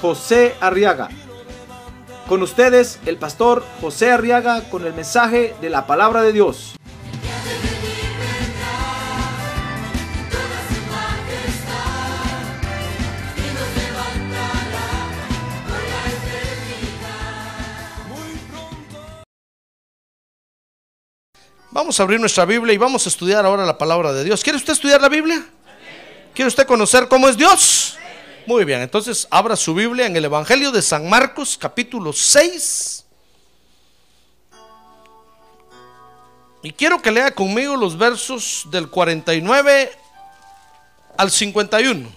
José Arriaga. Con ustedes, el pastor José Arriaga con el mensaje de la palabra de Dios. Vamos a abrir nuestra Biblia y vamos a estudiar ahora la palabra de Dios. ¿Quiere usted estudiar la Biblia? ¿Quiere usted conocer cómo es Dios? Muy bien, entonces abra su Biblia en el Evangelio de San Marcos, capítulo 6. Y quiero que lea conmigo los versos del 49 al 51.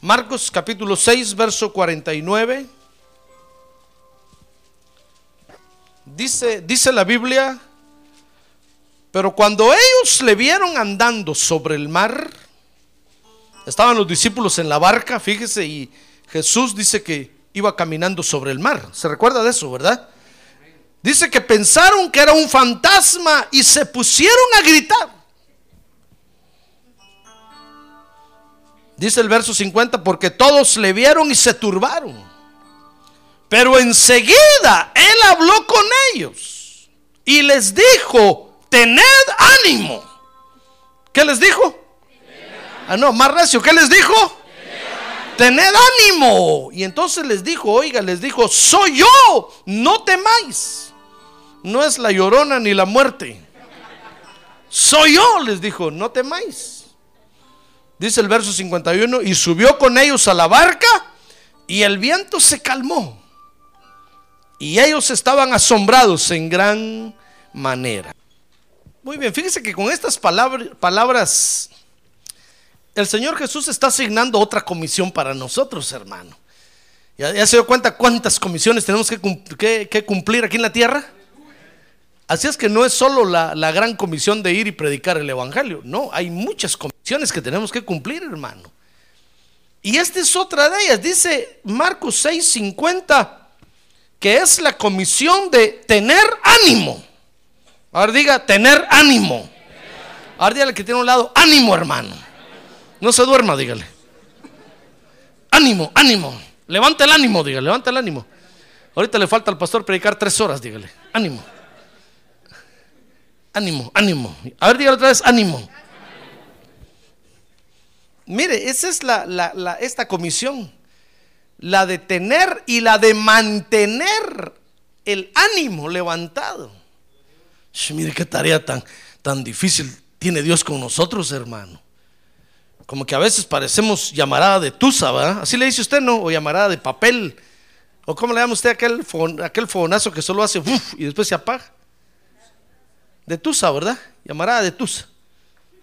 Marcos capítulo 6, verso 49. Dice, dice la Biblia, pero cuando ellos le vieron andando sobre el mar, estaban los discípulos en la barca, fíjese, y Jesús dice que iba caminando sobre el mar. ¿Se recuerda de eso, verdad? Dice que pensaron que era un fantasma y se pusieron a gritar. Dice el verso 50, porque todos le vieron y se turbaron. Pero enseguida él habló con ellos y les dijo, tened ánimo. ¿Qué les dijo? Ah, no, más recio, ¿qué les dijo? Tened ánimo. Y entonces les dijo, oiga, les dijo, soy yo, no temáis. No es la llorona ni la muerte. Soy yo, les dijo, no temáis. Dice el verso 51, y subió con ellos a la barca y el viento se calmó. Y ellos estaban asombrados en gran manera. Muy bien, fíjese que con estas palabras el Señor Jesús está asignando otra comisión para nosotros, hermano. ¿Ya, se dio cuenta cuántas comisiones tenemos que, cumplir aquí en la tierra? Así es que no es solo la, gran comisión de ir y predicar el Evangelio. No, hay muchas comisiones que tenemos que cumplir, hermano. Y esta es otra de ellas. Dice Marcos 6:50 que es la comisión de tener ánimo. Ahora diga, tener ánimo. Ahora dígale que tiene un lado, ánimo, hermano. No se duerma, dígale. Ánimo, ánimo. Levanta el ánimo, dígale, levanta el ánimo. Ahorita le falta al pastor predicar tres horas, dígale. Ánimo. Ánimo, ánimo. A ver, dígale otra vez, ánimo. Mire, esa es la, la, la, esta comisión. La de tener y la de mantener el ánimo levantado. Mire qué tarea tan, tan difícil tiene Dios con nosotros, hermano. Como que a veces parecemos llamarada de tusa, ¿verdad? Así le dice usted, ¿no? O llamarada de papel. ¿O cómo le llama usted aquel, aquel fogonazo que solo hace y después se apaga? De tusa, ¿verdad? Llamarada de tusa.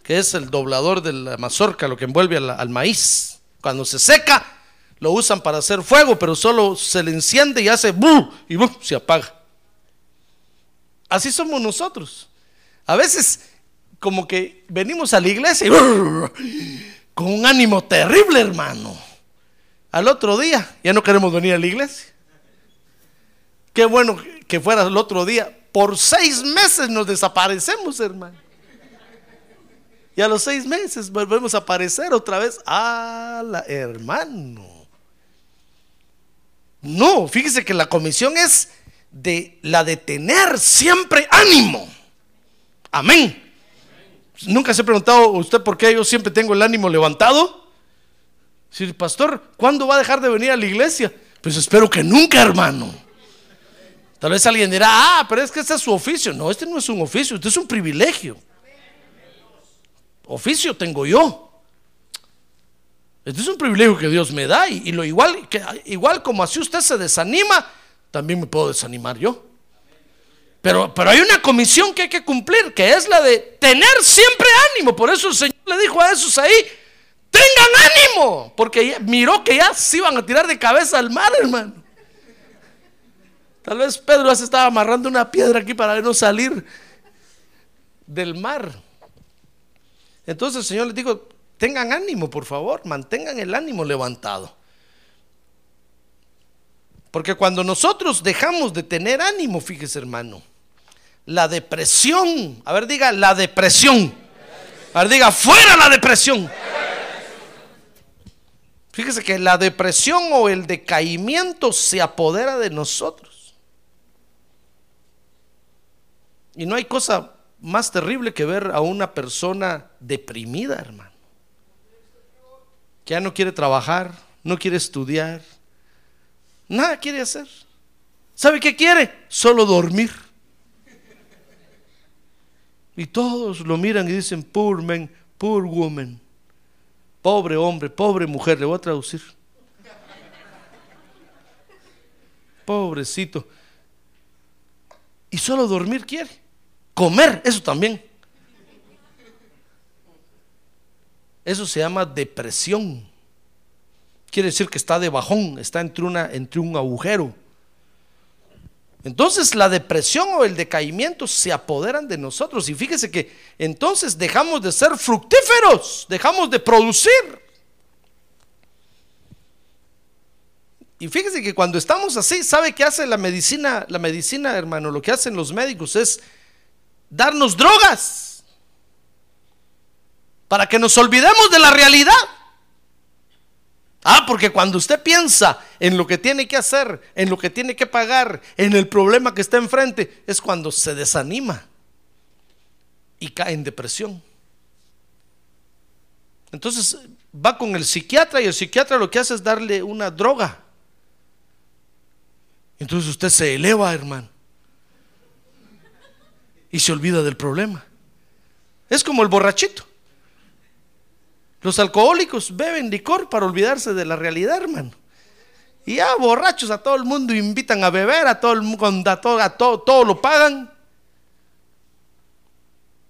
Que es el doblador de la mazorca, lo que envuelve al, maíz. Cuando se seca, lo usan para hacer fuego, pero solo se le enciende y hace y se apaga. Así somos nosotros. A veces como que venimos a la iglesia y con un ánimo terrible, hermano. Al otro día ya no queremos venir a la iglesia. Qué bueno que fuera el otro día. Por seis meses nos desaparecemos, hermano. Y a los seis meses volvemos a aparecer otra vez. ¡Ah, hermano! No, fíjese que la comisión es de la de tener siempre ánimo. Amén. Nunca se ha preguntado usted por qué yo siempre tengo el ánimo levantado. Si pastor, ¿cuándo va a dejar de venir a la iglesia? Pues espero que nunca, hermano. Tal vez alguien dirá, ah, pero es que este es su oficio. No, este no es un oficio, este es un privilegio. Oficio tengo yo. Este es un privilegio que Dios me da y, lo igual, que, igual como así usted se desanima, también me puedo desanimar yo. Pero, pero hay una comisión que hay que cumplir, que es la de tener siempre ánimo. Por eso el Señor le dijo a Jesús ahí, tengan ánimo, porque miró que ya se iban a tirar de cabeza al mar, hermano. Tal vez Pedro se estaba amarrando una piedra aquí para no salir del mar. Entonces el Señor les dijo, tengan ánimo, por favor, mantengan el ánimo levantado. Porque cuando nosotros dejamos de tener ánimo, fíjese hermano, la depresión, a ver diga, la depresión. A ver diga, fuera la depresión. Fíjese que la depresión o el decaimiento se apodera de nosotros. Y no hay cosa más terrible que ver a una persona deprimida, hermano. Que ya no quiere trabajar, no quiere estudiar, nada quiere hacer. ¿Sabe qué quiere? Solo dormir. Y todos lo miran y dicen, poor man, poor woman. Pobre hombre, pobre mujer, le voy a traducir. Pobrecito. Y solo dormir quiere. Comer, eso también. Eso se llama depresión. Quiere decir que está de bajón, está entre, una, entre un agujero. Entonces la depresión o el decaimiento se apoderan de nosotros. Y fíjese que entonces dejamos de ser fructíferos, dejamos de producir. Y fíjese que cuando estamos así, ¿sabe qué hace la medicina? La medicina, hermano, lo que hacen los médicos es darnos drogas para que nos olvidemos de la realidad. Ah, porque cuando usted piensa en lo que tiene que hacer, en lo que tiene que pagar, en el problema que está enfrente, es cuando se desanima y cae en depresión. Entonces va con el psiquiatra y el psiquiatra lo que hace es darle una droga. Entonces usted se eleva, hermano, y se olvida del problema. Es como el borrachito. Los alcohólicos beben licor para olvidarse de la realidad, hermano. Y ya borrachos a todo el mundo invitan a beber, a todo el mundo, a todo, a todo, todo lo pagan.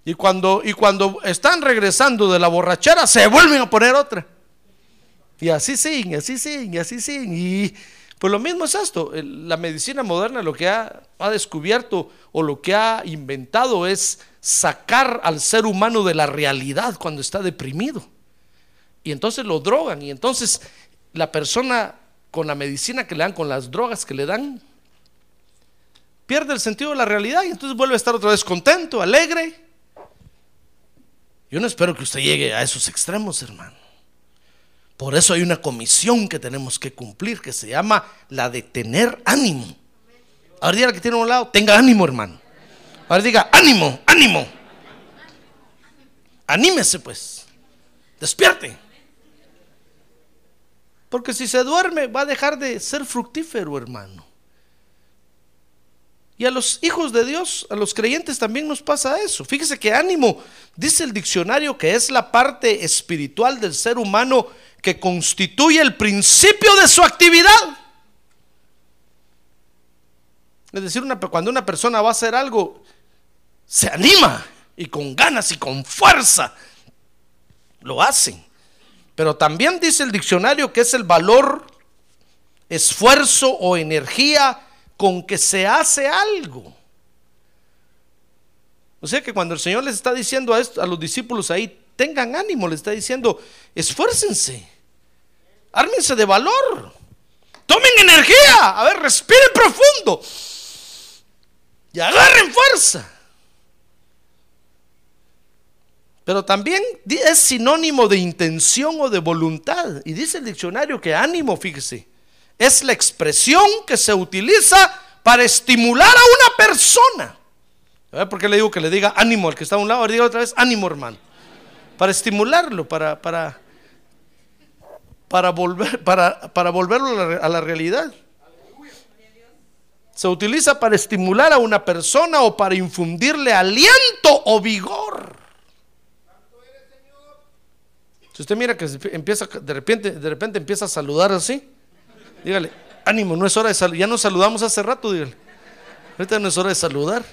Y cuando, y cuando están regresando de la borrachera, se vuelven a poner otra. Y así siguen, así siguen, y así siguen. Y pues lo mismo es esto. La medicina moderna lo que ha descubierto o lo que ha inventado es sacar al ser humano de la realidad cuando está deprimido. Y entonces lo drogan. Y entonces la persona con la medicina que le dan, con las drogas que le dan, pierde el sentido de la realidad y entonces vuelve a estar otra vez contento, alegre. Yo no espero que usted llegue a esos extremos, hermano. Por eso hay una comisión que tenemos que cumplir, que se llama la de tener ánimo. Ahora diga que tiene a un lado, tenga ánimo, hermano. Ahora diga, ánimo, ánimo. Anímese, pues. Despierte. Porque si se duerme, va a dejar de ser fructífero, hermano. Y a los hijos de Dios, a los creyentes también nos pasa eso. Fíjese que ánimo, dice el diccionario, que es la parte espiritual del ser humano que constituye el principio de su actividad. Es decir, cuando una persona va a hacer algo, se anima y con ganas y con fuerza lo hacen. Pero también dice el diccionario que es el valor, esfuerzo o energía con que se hace algo. O sea que cuando el Señor les está diciendo a, esto- a los discípulos ahí, tengan ánimo, les está diciendo, esfuércense, ármense de valor, tomen energía, a ver, respiren profundo y agarren fuerza. Pero también es sinónimo de intención o de voluntad. Y dice el diccionario que ánimo, fíjese, es la expresión que se utiliza para estimular a una persona. Por qué le digo que le diga ánimo al que está a un lado. Ahora diga otra vez ánimo, hermano. Para estimularlo, para, para, para, volver, para, para volverlo a la realidad. Se utiliza para estimular a una persona o para infundirle aliento o vigor. Si usted mira que empieza de repente, de repente empieza a saludar así, dígale, ánimo, no es hora de saludar. Ya nos saludamos hace rato, dígale. Ahorita no es hora de saludar.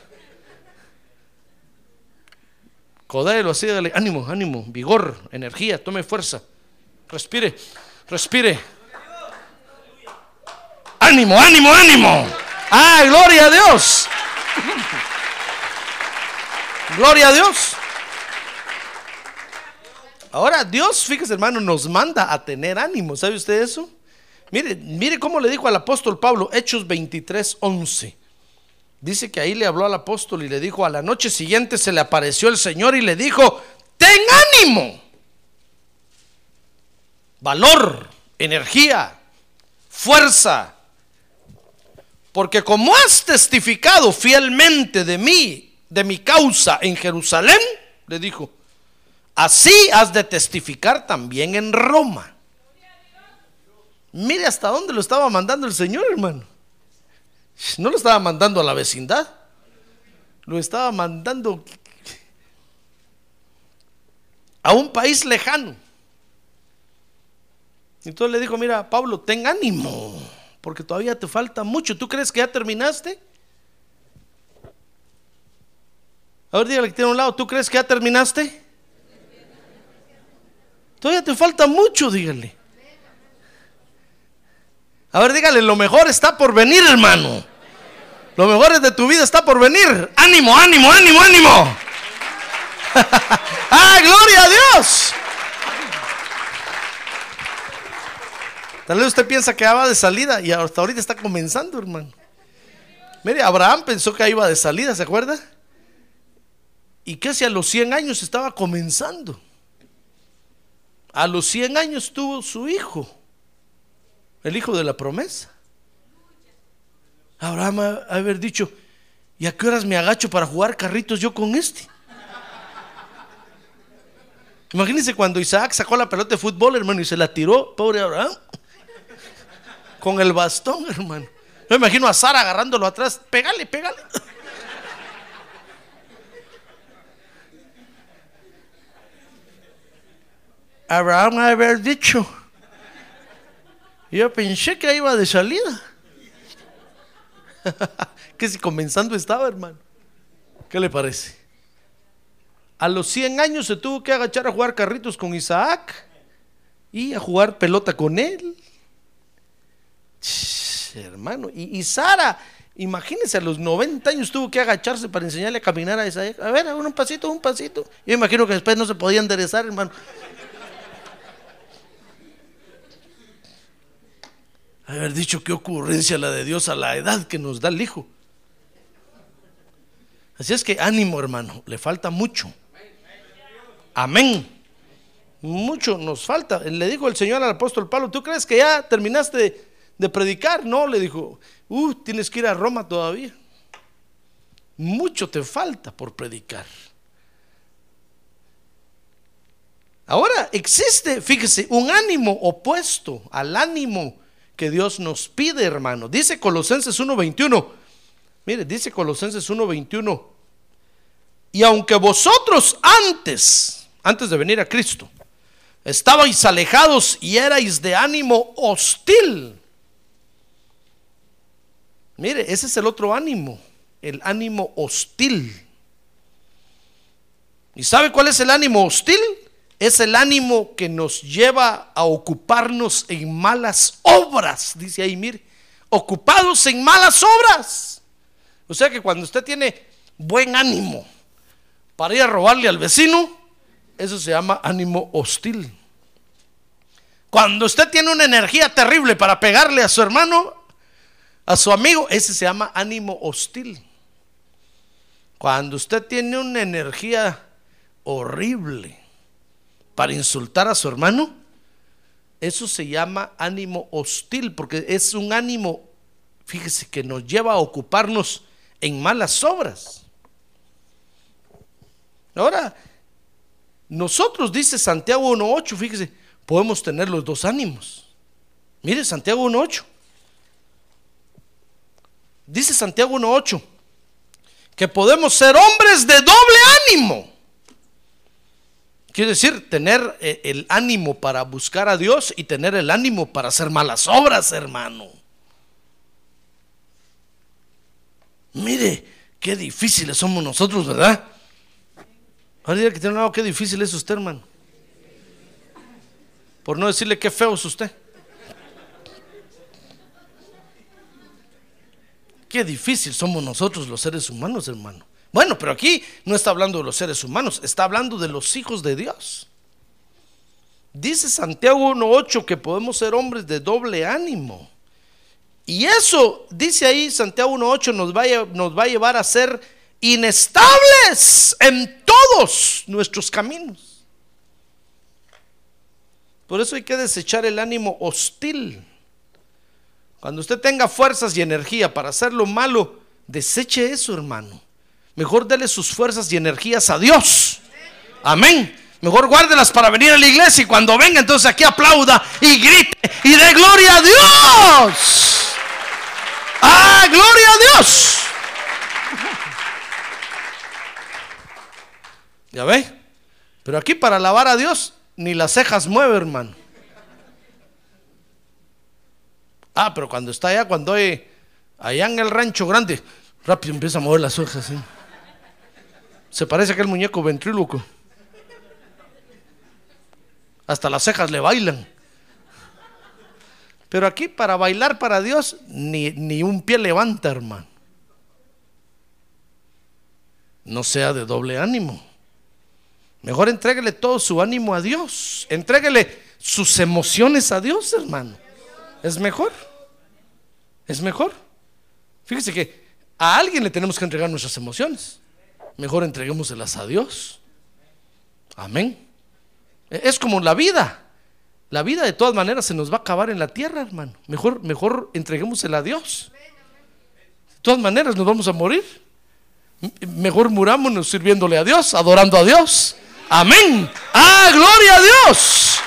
Codéelo así, dígale, ánimo, ánimo, vigor, energía, tome fuerza. Respire, respire. Ánimo, ánimo, ánimo. Ah, gloria a Dios. Gloria a Dios. Ahora Dios, fíjese hermano, nos manda a tener ánimo. ¿Sabe usted eso? Mire, mire cómo le dijo al apóstol Pablo, Hechos 23, 11. Dice que ahí le habló al apóstol y le dijo, a la noche siguiente se le apareció el Señor y le dijo, ten ánimo, valor, energía, fuerza, porque como has testificado fielmente de mí, de mi causa en Jerusalén, le dijo, así has de testificar también en Roma. Mire hasta dónde lo estaba mandando el Señor, hermano. No lo estaba mandando a la vecindad, lo estaba mandando a un país lejano. Entonces le dijo, mira, Pablo, ten ánimo, porque todavía te falta mucho. ¿Tú crees que ya terminaste? A ver, dígale que tiene un lado, ¿tú crees que ya terminaste? Todavía te falta mucho, dígale. A ver, dígale, lo mejor está por venir, hermano. Lo mejor de tu vida está por venir. Ánimo, ánimo, ánimo, ánimo. ¡Ah, gloria a Dios! Tal vez usted piensa que va de salida y hasta ahorita está comenzando, hermano. Mire, Abraham pensó que iba de salida, ¿se acuerda? Y que si a los 100 años estaba comenzando. A los 100 años tuvo su hijo el hijo de la promesa. Abraham ha haber dicho, ¿y a qué horas me agacho para jugar carritos yo con este? Imagínense cuando Isaac sacó la pelota de fútbol, hermano, y se la tiró, pobre Abraham, con el bastón, hermano. Yo imagino a Sara agarrándolo atrás, pégale, pégale. Abraham ha haber dicho, yo pensé que iba de salida. que si comenzando estaba, hermano. ¿Qué le parece? A los 100 años se tuvo que agachar a jugar carritos con Isaac y a jugar pelota con él. hermano, y, Sara, imagínense, a los 90 años tuvo que agacharse para enseñarle a caminar a Isaac. A ver, un pasito, un pasito. Yo imagino que después no se podía enderezar, hermano. Haber dicho qué ocurrencia la de Dios a la edad que nos da el Hijo. Así es que ánimo, hermano, le falta mucho. Amén. Mucho nos falta. Le dijo el Señor al apóstol Pablo, ¿tú crees que ya terminaste de, predicar? No, le dijo, uh, tienes que ir a Roma todavía. Mucho te falta por predicar. Ahora existe, fíjese, un ánimo opuesto al ánimo que Dios nos pide, hermano. Dice Colosenses 1:21. Mire, dice Colosenses 1:21. Y aunque vosotros antes, antes de venir a Cristo, estabais alejados y erais de ánimo hostil. Mire, ese es el otro ánimo, el ánimo hostil. ¿Y sabe cuál es el ánimo hostil? Es el ánimo que nos lleva a ocuparnos en malas obras, dice ahí, mire, ocupados en malas obras. O sea que cuando usted tiene buen ánimo para ir a robarle al vecino, eso se llama ánimo hostil. Cuando usted tiene una energía terrible para pegarle a su hermano, a su amigo, ese se llama ánimo hostil. Cuando usted tiene una energía horrible para insultar a su hermano, eso se llama ánimo hostil, porque es un ánimo, fíjese, que nos lleva a ocuparnos en malas obras. Ahora, nosotros, dice Santiago 1.8, fíjese, podemos tener los dos ánimos. Mire, Santiago 1.8. Dice Santiago 1.8 que podemos ser hombres de doble ánimo. Quiere decir, tener eh, el ánimo para buscar a Dios y tener el ánimo para hacer malas obras, hermano. Mire, qué difíciles somos nosotros, ¿verdad? Ahora que tiene lado, qué difícil es usted, hermano. Por no decirle qué feo es usted. Qué difícil somos nosotros los seres humanos, hermano. Bueno, pero aquí no está hablando de los seres humanos, está hablando de los hijos de Dios. Dice Santiago 1.8 que podemos ser hombres de doble ánimo. Y eso, dice ahí Santiago 1.8, nos va, nos va a llevar a ser inestables en todos nuestros caminos. Por eso hay que desechar el ánimo hostil. Cuando usted tenga fuerzas y energía para hacer lo malo, deseche eso, hermano. Mejor dele sus fuerzas y energías a Dios. Amén. Mejor guárdelas para venir a la iglesia y cuando venga entonces aquí aplauda y grite y dé gloria a Dios. ¡Ah, gloria a Dios! ¿Ya ve? Pero aquí para alabar a Dios ni las cejas mueve, hermano. Ah, pero cuando está allá, cuando hay allá en el rancho grande, rápido empieza a mover las cejas. ¿sí? Se parece a aquel muñeco ventríloco. Hasta las cejas le bailan. Pero aquí para bailar para Dios ni, ni un pie levanta, hermano. No sea de doble ánimo. Mejor entréguele todo su ánimo a Dios. Entréguele sus emociones a Dios, hermano. Es mejor. Es mejor. Fíjese que a alguien le tenemos que entregar nuestras emociones. Mejor entreguémoselas a Dios. Amén. Es como la vida. La vida de todas maneras se nos va a acabar en la tierra, hermano. Mejor, mejor entreguémosela a Dios. De todas maneras nos vamos a morir. Mejor murámonos sirviéndole a Dios, adorando a Dios. Amén. Ah, gloria a Dios.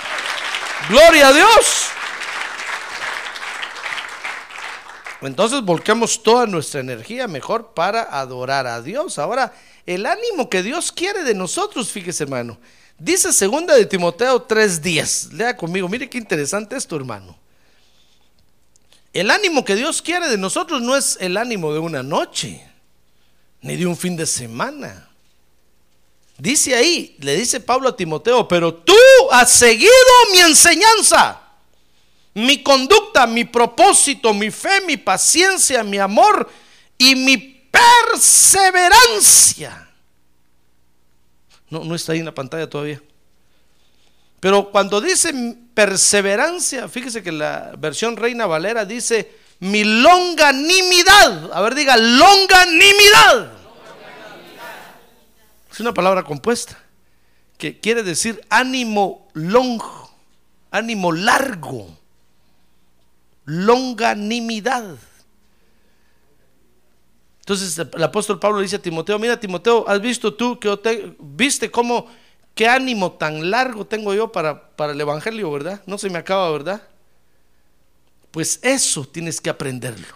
Gloria a Dios. Entonces volquemos toda nuestra energía mejor para adorar a Dios. Ahora, el ánimo que Dios quiere de nosotros, fíjese hermano. Dice segunda de Timoteo 3:10. Lea conmigo, mire qué interesante esto, hermano. El ánimo que Dios quiere de nosotros no es el ánimo de una noche, ni de un fin de semana. Dice ahí, le dice Pablo a Timoteo, pero tú has seguido mi enseñanza mi conducta, mi propósito, mi fe, mi paciencia, mi amor y mi perseverancia. No, no está ahí en la pantalla todavía. Pero cuando dice perseverancia, fíjese que la versión Reina Valera dice mi longanimidad. A ver, diga longanimidad. Es una palabra compuesta que quiere decir ánimo longo, ánimo largo longanimidad. Entonces el apóstol Pablo dice a Timoteo, mira Timoteo, ¿has visto tú que te, viste cómo, qué ánimo tan largo tengo yo para, para el Evangelio, verdad? No se me acaba, ¿verdad? Pues eso tienes que aprenderlo.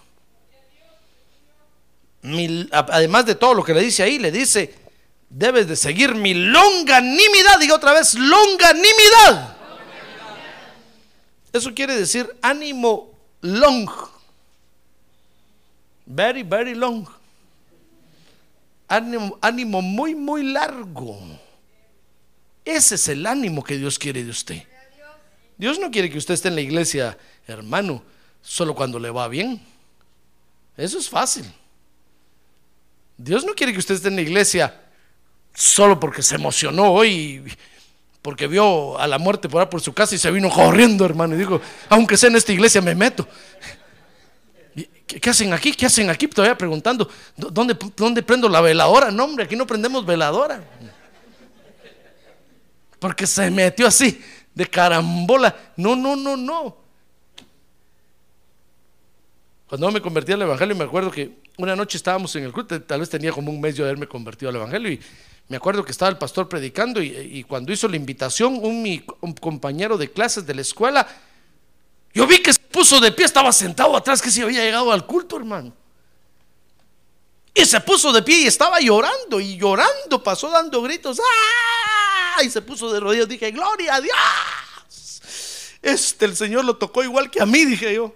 además de todo lo que le dice ahí, le dice, debes de seguir mi longanimidad. Diga otra vez, longanimidad. Eso quiere decir ánimo long. Very, very long. Ánimo, ánimo muy, muy largo. Ese es el ánimo que Dios quiere de usted. Dios no quiere que usted esté en la iglesia, hermano, solo cuando le va bien. Eso es fácil. Dios no quiere que usted esté en la iglesia solo porque se emocionó hoy porque vio a la muerte por, por su casa y se vino corriendo, hermano. Y dijo, aunque sea en esta iglesia, me meto. ¿Qué, hacen aquí? ¿Qué hacen aquí? Todavía preguntando, ¿dónde, ¿dónde prendo la veladora? No, hombre, aquí no prendemos veladora. Porque se metió así, de carambola. No, no, no, no. Cuando me convertí al Evangelio, me acuerdo que una noche estábamos en el culto, tal vez tenía como un mes yo de haberme convertido al Evangelio, y me acuerdo que estaba el pastor predicando y, cuando hizo la invitación, un, compañero de clases de la escuela, yo vi que se puso de pie, estaba sentado atrás, que se había llegado al culto, hermano. Y se puso de pie y estaba llorando, y llorando, pasó dando gritos, ¡ah! Y se puso de rodillas, dije, gloria a Dios. Este, el Señor lo tocó igual que a mí, dije yo.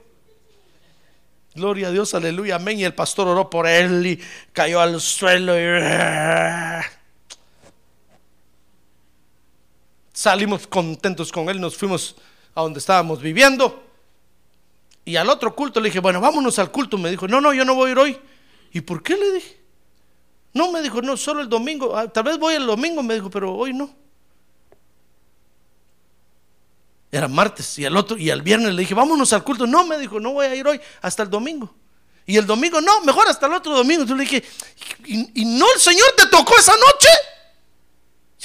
Gloria a Dios, aleluya, amén. Y el pastor oró por él y cayó al suelo y salimos contentos con él, nos fuimos a donde estábamos viviendo. Y al otro culto le dije, bueno, vámonos al culto. Me dijo, no, no, yo no voy a ir hoy. ¿Y por qué le dije? No, me dijo, no, solo el domingo. Ah, tal vez voy el domingo, me dijo, pero hoy no. Era martes y al otro y al viernes le dije, vámonos al culto. No, me dijo, no voy a ir hoy hasta el domingo. Y el domingo, no, mejor hasta el otro domingo. Entonces le dije, ¿y, y no el Señor te tocó esa noche?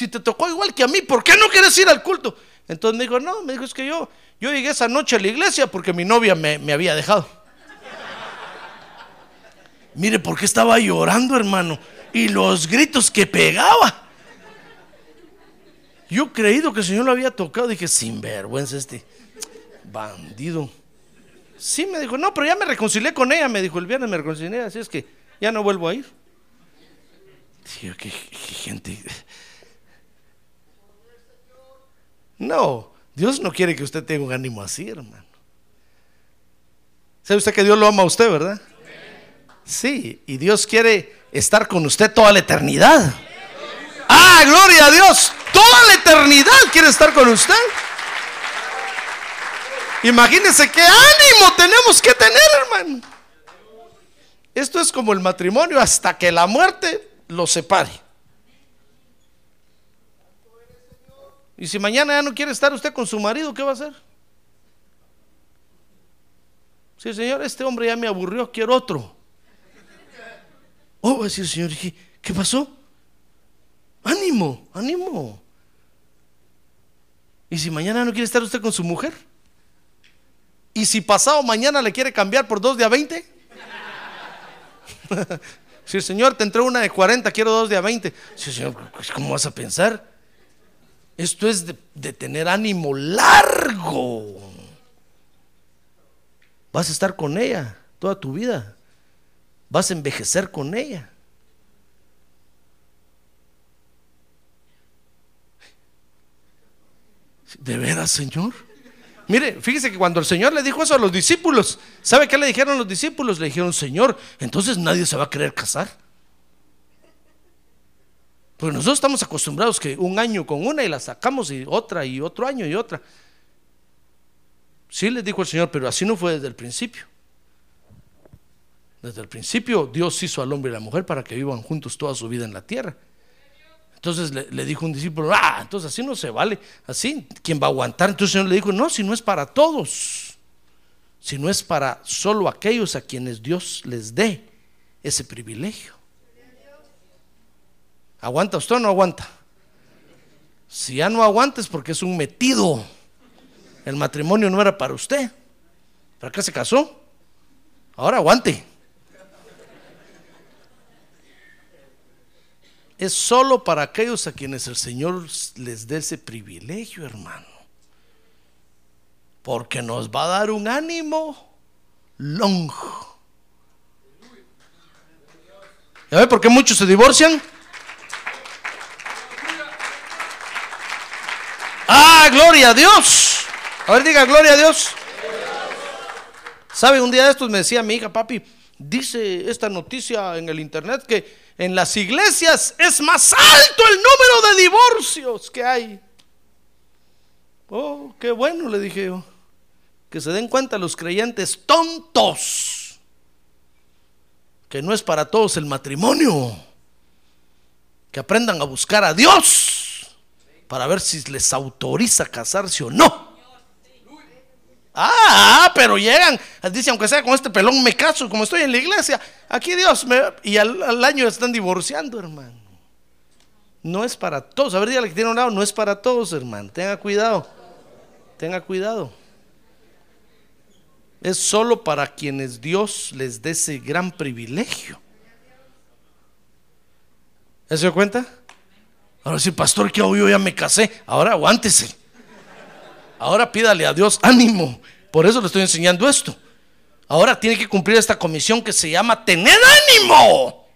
Si te tocó igual que a mí, ¿por qué no quieres ir al culto? Entonces me dijo, no, me dijo, es que yo, yo llegué esa noche a la iglesia porque mi novia me, me había dejado. Mire, ¿por qué estaba llorando, hermano? Y los gritos que pegaba. Yo creído que el Señor lo había tocado, dije, sin vergüenza este bandido. Sí, me dijo, no, pero ya me reconcilié con ella, me dijo, el viernes me reconcilié, así es que ya no vuelvo a ir. Dije, qué gente. No, Dios no quiere que usted tenga un ánimo así, hermano. ¿Sabe usted que Dios lo ama a usted, verdad? Sí, y Dios quiere estar con usted toda la eternidad. Ah, gloria a Dios. Toda la eternidad quiere estar con usted. Imagínense qué ánimo tenemos que tener, hermano. Esto es como el matrimonio hasta que la muerte lo separe. Y si mañana ya no quiere estar usted con su marido, ¿qué va a hacer? Sí, señor, este hombre ya me aburrió, quiero otro. Oh, va a decir, señor, ¿qué, qué pasó? Ánimo, ánimo. ¿Y si mañana no quiere estar usted con su mujer? ¿Y si pasado mañana le quiere cambiar por dos de a 20? Si señor, te entró una de 40, quiero dos de a 20. Sí, señor, pues, ¿cómo vas a pensar? Esto es de, tener ánimo largo. Vas a estar con ella toda tu vida. Vas a envejecer con ella. ¿De veras, Señor? Mire, fíjese que cuando el Señor le dijo eso a los discípulos, ¿sabe qué le dijeron los discípulos? Le dijeron, Señor, entonces nadie se va a querer casar. Porque nosotros estamos acostumbrados que un año con una y la sacamos y otra y otro año y otra. Sí les dijo el Señor, pero así no fue desde el principio. Desde el principio Dios hizo al hombre y la mujer para que vivan juntos toda su vida en la tierra. Entonces le, le dijo un discípulo, ah, entonces así no se vale, así, ¿quién va a aguantar? Entonces el Señor le dijo, no, si no es para todos, si no es para solo aquellos a quienes Dios les dé ese privilegio. ¿Aguanta usted o no aguanta? Si ya no aguanta es porque es un metido. El matrimonio no era para usted. ¿Para qué se casó? Ahora aguante. es solo para aquellos a quienes el Señor les dé ese privilegio, hermano. Porque nos va a dar un ánimo longo. ¿Ya ve por qué muchos se divorcian? Gloria a Dios. A ver, diga gloria a Dios. ¿Sabe? Un día de estos me decía mi hija, papi, dice esta noticia en el internet que en las iglesias es más alto el número de divorcios que hay. Oh, qué bueno, le dije. Que se den cuenta los creyentes tontos. Que no es para todos el matrimonio. Que aprendan a buscar a Dios para ver si les autoriza casarse o no. Ah, pero llegan, dice, aunque sea con este pelón me caso, como estoy en la iglesia, aquí Dios me... Y al, año están divorciando, hermano. No es para todos. A ver, dígale que tiene un lado, no es para todos, hermano. Tenga cuidado. Tenga cuidado. Es solo para quienes Dios les dé ese gran privilegio. ¿Ya se dio cuenta? Ahora sí, pastor, que yo ya me casé. Ahora aguántese. Ahora pídale a Dios ánimo. Por eso le estoy enseñando esto. Ahora tiene que cumplir esta comisión que se llama tener ánimo.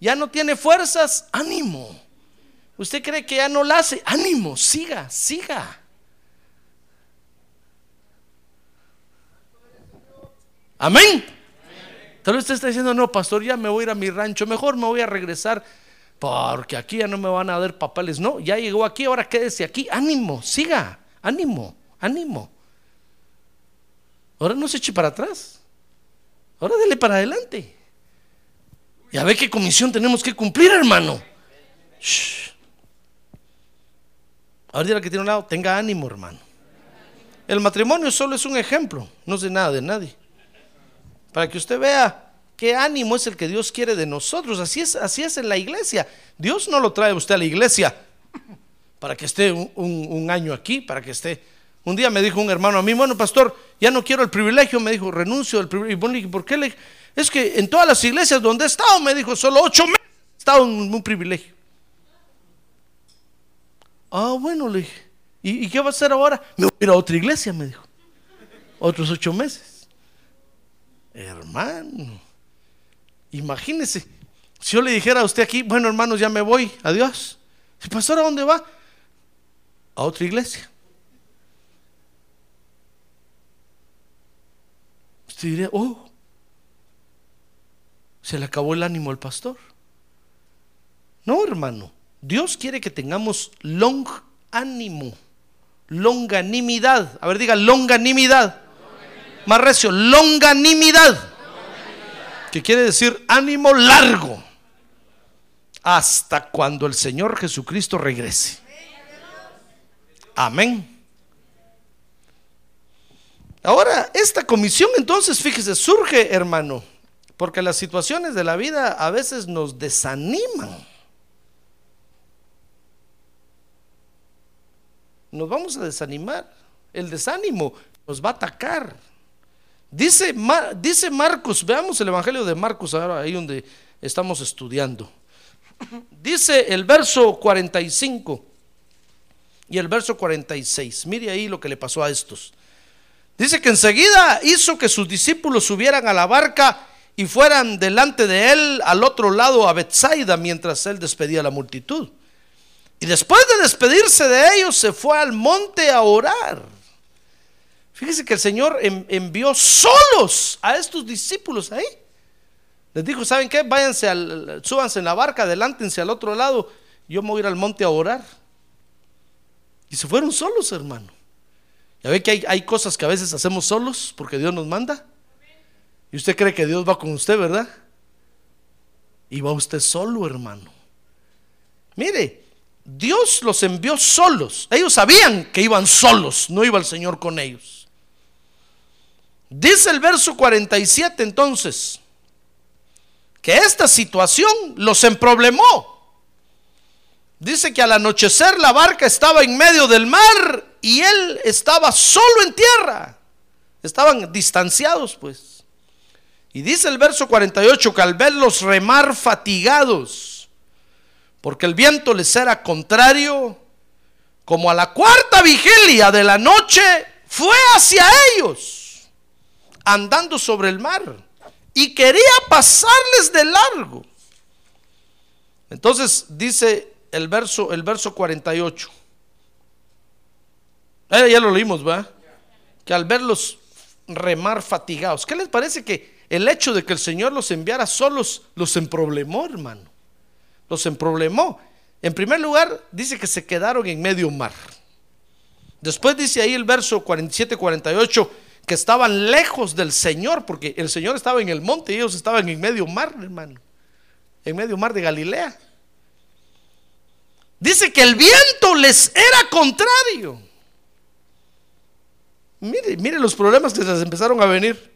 Ya no tiene fuerzas, ánimo. ¿Usted cree que ya no la hace? Ánimo, siga, siga. Amén. Tal vez usted está diciendo, no, pastor, ya me voy a ir a mi rancho, mejor me voy a regresar porque aquí ya no me van a dar papeles. No, ya llegó aquí, ahora quédese aquí. Ánimo, siga, ánimo, ánimo. Ahora no se eche para atrás. Ahora dele para adelante. Ya ve qué comisión tenemos que cumplir, hermano. Ahora dirá que tiene un lado, tenga ánimo, hermano. El matrimonio solo es un ejemplo, no sé nada de nadie. Para que usted vea qué ánimo es el que Dios quiere de nosotros. Así es, así es en la iglesia. Dios no lo trae usted a la iglesia para que esté un, año aquí, para que esté. Un día me dijo un hermano a mí, bueno, pastor, ya no quiero el privilegio, me dijo, renuncio al privilegio. Y ¿por qué le.? Es que en todas las iglesias donde he estado, me dijo, solo ocho meses he estado en un privilegio. Ah, bueno, le dije, ¿y, qué va a hacer ahora? Me voy a ir a otra iglesia, me dijo. Otros ocho meses. Hermano, imagínese, si yo le dijera a usted aquí, bueno, hermanos, ya me voy, adiós. ¿El pastor a dónde va? A otra iglesia. Usted diría, oh, se le acabó el ánimo al pastor. No, hermano. Dios quiere que tengamos long ánimo, longanimidad. A ver, diga longanimidad. Más recio, longanimidad. Que quiere decir ánimo largo. Hasta cuando el Señor Jesucristo regrese. Amén. Ahora, esta comisión entonces, fíjese, surge, hermano, porque las situaciones de la vida a veces nos desaniman. nos vamos a desanimar. El desánimo nos va a atacar. Dice, dice Marcos, veamos el Evangelio de Marcos ahora, ahí donde estamos estudiando. Dice el verso 45 y el verso 46. Mire ahí lo que le pasó a estos. Dice que enseguida hizo que sus discípulos subieran a la barca y fueran delante de él al otro lado a Bethsaida mientras él despedía a la multitud. Y después de despedirse de ellos, se fue al monte a orar. Fíjese que el Señor envió solos a estos discípulos ahí. Les dijo, ¿saben qué? Váyanse, al, súbanse en la barca, adelántense al otro lado. Yo me voy a ir al monte a orar. Y se fueron solos, hermano. Ya ve que hay, hay cosas que a veces hacemos solos porque Dios nos manda. Y usted cree que Dios va con usted, ¿verdad? Y va usted solo, hermano. Mire, Dios los envió solos. Ellos sabían que iban solos, no iba el Señor con ellos. Dice el verso 47 entonces que esta situación los emproblemó. Dice que al anochecer la barca estaba en medio del mar y él estaba solo en tierra. Estaban distanciados pues. Y dice el verso 48 que al verlos remar fatigados, porque el viento les era contrario, como a la cuarta vigilia de la noche, fue hacia ellos, andando sobre el mar, y quería pasarles de largo. Entonces dice el verso, el verso 48. Eh, ya lo leímos, ¿va? Que al verlos remar fatigados, ¿qué les parece que el hecho de que el Señor los enviara solos los emproblemó, hermano? los emproblemó. En primer lugar, dice que se quedaron en medio mar. Después dice ahí el verso 47-48 que estaban lejos del Señor, porque el Señor estaba en el monte y ellos estaban en medio mar, hermano. En medio mar de Galilea. Dice que el viento les era contrario. Mire, mire los problemas que les empezaron a venir.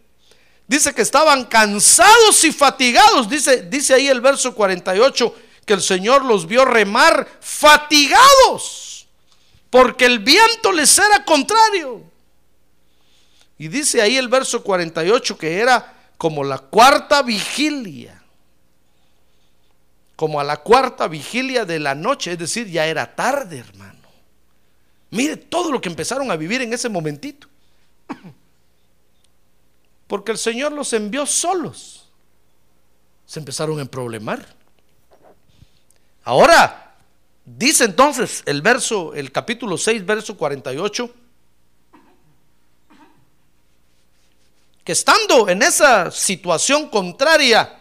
Dice que estaban cansados y fatigados. Dice, dice ahí el verso 48 que el Señor los vio remar fatigados, porque el viento les era contrario. Y dice ahí el verso 48 que era como la cuarta vigilia, como a la cuarta vigilia de la noche, es decir, ya era tarde, hermano. Mire todo lo que empezaron a vivir en ese momentito. Porque el Señor los envió solos. Se empezaron a problemar. Ahora, dice entonces el verso, el capítulo 6, verso 48, que estando en esa situación contraria,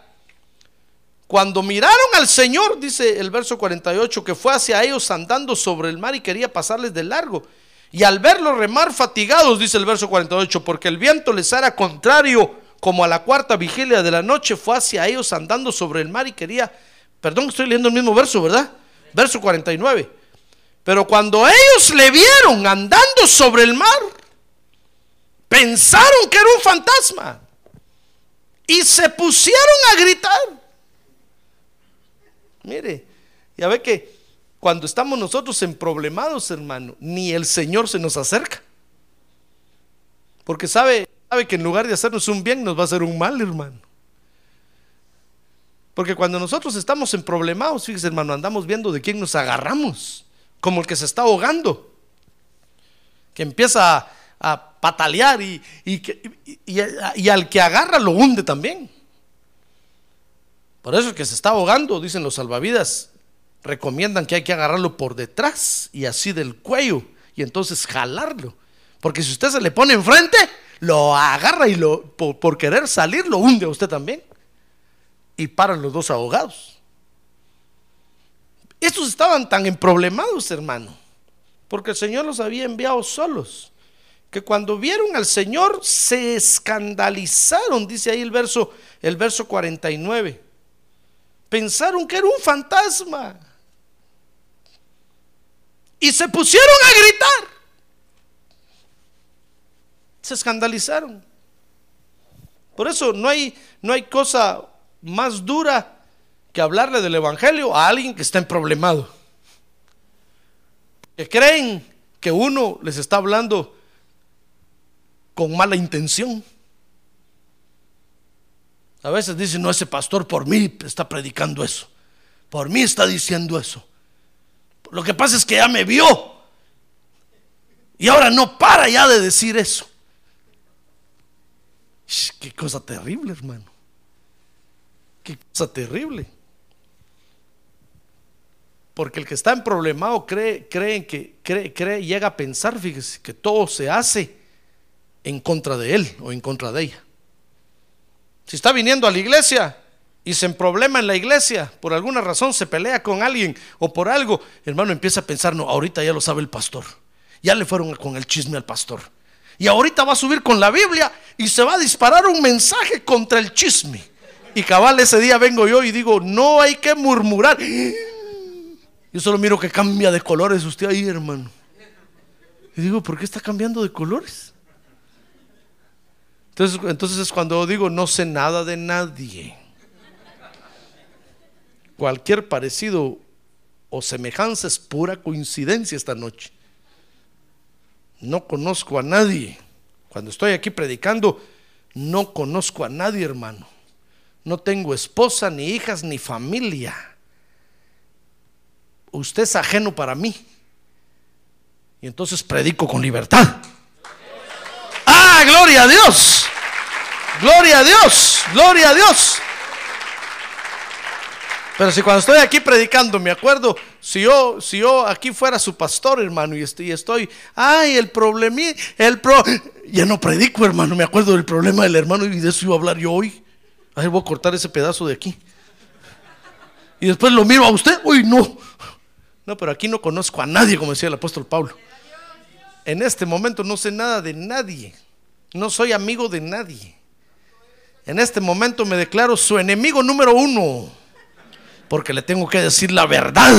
cuando miraron al Señor, dice el verso 48, que fue hacia ellos andando sobre el mar y quería pasarles de largo. Y al verlos remar fatigados, dice el verso 48, porque el viento les era contrario, como a la cuarta vigilia de la noche, fue hacia ellos andando sobre el mar y quería, perdón, estoy leyendo el mismo verso, ¿verdad? Verso 49. Pero cuando ellos le vieron andando sobre el mar, pensaron que era un fantasma y se pusieron a gritar. Mire, ya ve que cuando estamos nosotros en problemados, hermano, ni el Señor se nos acerca. Porque sabe, sabe que en lugar de hacernos un bien, nos va a hacer un mal, hermano. Porque cuando nosotros estamos en problemados, fíjese, hermano, andamos viendo de quién nos agarramos, como el que se está ahogando, que empieza a, a patalear y, y, al que agarra lo hunde también. Por eso el que se está ahogando, dicen los salvavidas, recomiendan que hay que agarrarlo por detrás y así del cuello y entonces jalarlo. Porque si usted se le pone enfrente, lo agarra y lo, por, por querer salir lo hunde a usted también. Y paran los dos ahogados. Estos estaban tan emproblemados, hermano, porque el Señor los había enviado solos, que cuando vieron al Señor se escandalizaron, dice ahí el verso, el verso 49. Pensaron que era un fantasma y se pusieron a gritar. Se escandalizaron. Por eso no hay, no hay cosa más dura que hablarle del Evangelio a alguien que está en problemado. Que creen que uno les está hablando con mala intención. A veces dicen, no, ese pastor por mí está predicando eso. Por mí está diciendo eso. Lo que pasa es que ya me vio. Y ahora no para ya de decir eso. Qué cosa terrible, hermano. Qué cosa terrible. Porque el que está en problemado cree, cree que cree, llega a pensar, fíjese, que todo se hace en contra de él o en contra de ella. Si está viniendo a la iglesia, y se problema en la iglesia, por alguna razón se pelea con alguien o por algo, hermano empieza a pensar, no, ahorita ya lo sabe el pastor, ya le fueron con el chisme al pastor. Y ahorita va a subir con la Biblia y se va a disparar un mensaje contra el chisme. Y cabal, ese día vengo yo y digo, no hay que murmurar. Yo solo miro que cambia de colores usted ahí, hermano. Y digo, ¿por qué está cambiando de colores? Entonces, entonces es cuando digo, no sé nada de nadie cualquier parecido o semejanza es pura coincidencia esta noche. No conozco a nadie. Cuando estoy aquí predicando, no conozco a nadie, hermano. No tengo esposa, ni hijas, ni familia. Usted es ajeno para mí. Y entonces predico con libertad. Ah, gloria a Dios. Gloria a Dios. Gloria a Dios. Pero si cuando estoy aquí predicando, me acuerdo, si yo, si yo aquí fuera su pastor, hermano, y estoy, estoy ay, el problema, el pro, ya no predico, hermano, me acuerdo del problema del hermano y de eso iba a hablar yo hoy. A ver, voy a cortar ese pedazo de aquí. Y después lo miro a usted, uy, no. No, pero aquí no conozco a nadie, como decía el apóstol Pablo. En este momento no sé nada de nadie. No soy amigo de nadie. En este momento me declaro su enemigo número uno porque le tengo que decir la verdad.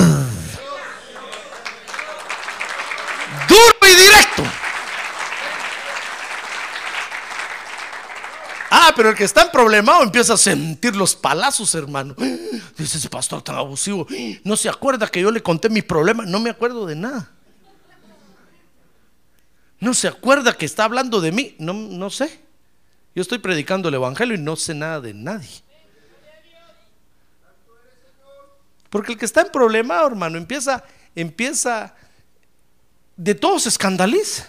Duro y directo. Ah, pero el que está en problemado empieza a sentir los palazos, hermano. Dice ese pastor tan abusivo. No se acuerda que yo le conté mi problema. No me acuerdo de nada. No se acuerda que está hablando de mí. No, no sé. Yo estoy predicando el evangelio y no sé nada de nadie. Porque el que está en problema, hermano, empieza, empieza, de todo se escandaliza.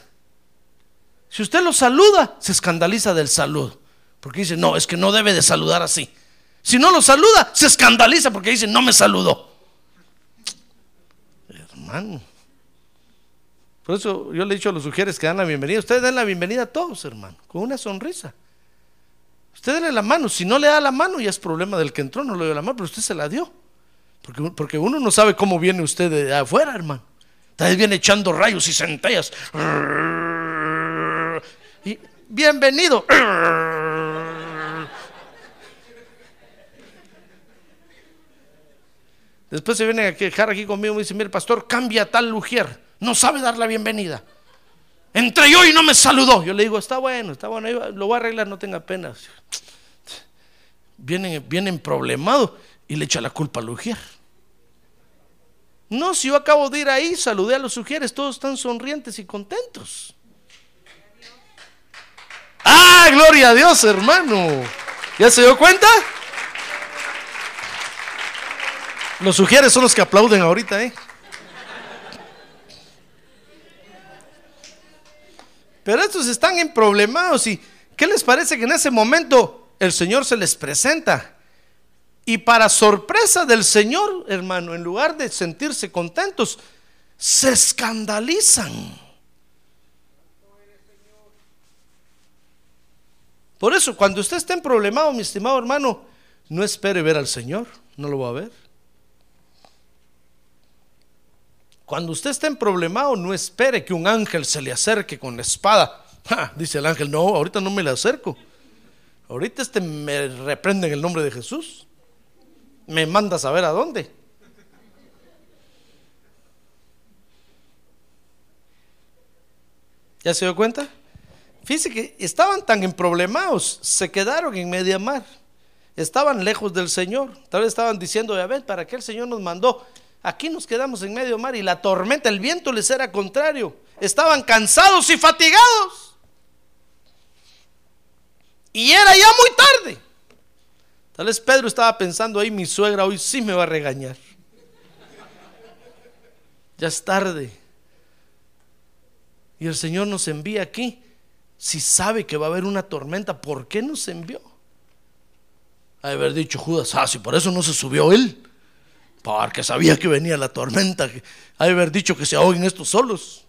Si usted lo saluda, se escandaliza del saludo. Porque dice, no, es que no debe de saludar así. Si no lo saluda, se escandaliza porque dice, no me saludó. Hermano. Por eso yo le he dicho a los sugieres que dan la bienvenida. Ustedes den la bienvenida a todos, hermano, con una sonrisa. Usted denle la mano. Si no le da la mano, ya es problema del que entró, no le dio la mano, pero usted se la dio. Porque, porque uno no sabe cómo viene usted de afuera, hermano. Tal vez viene echando rayos y centellas. Y bienvenido. Después se viene a quejar aquí conmigo y me dice, mire pastor, cambia tal lujier. No sabe dar la bienvenida. Entré yo y no me saludó. Yo le digo, está bueno, está bueno, lo voy a arreglar, no tenga pena. Vienen, vienen problemado y le echa la culpa al lujier. No, si yo acabo de ir ahí, saludé a los sugieres, todos están sonrientes y contentos. Ah, gloria a Dios, hermano. ¿Ya se dio cuenta? Los sugieres son los que aplauden ahorita, ¿eh? Pero estos están en problemados y ¿qué les parece que en ese momento el Señor se les presenta? Y para sorpresa del Señor, hermano, en lugar de sentirse contentos, se escandalizan. Por eso, cuando usted esté en problemado, mi estimado hermano, no espere ver al Señor, no lo va a ver. Cuando usted esté en problemado, no espere que un ángel se le acerque con la espada. dice el ángel, no, ahorita no me le acerco. Ahorita este me reprende en el nombre de Jesús me manda a saber a dónde. ¿Ya se dio cuenta? Fíjese que estaban tan emproblemados, se quedaron en media mar. Estaban lejos del Señor. Tal vez estaban diciendo, ya ven, ¿para qué el Señor nos mandó? Aquí nos quedamos en medio mar y la tormenta, el viento les era contrario. Estaban cansados y fatigados. Y era ya muy tarde. Tal vez Pedro estaba pensando ahí, mi suegra hoy sí me va a regañar. Ya es tarde. Y el Señor nos envía aquí. Si sabe que va a haber una tormenta, ¿por qué nos envió? Ha haber dicho Judas, ah, si por eso no se subió él. Porque sabía que venía la tormenta. De haber dicho que se ahoguen estos solos.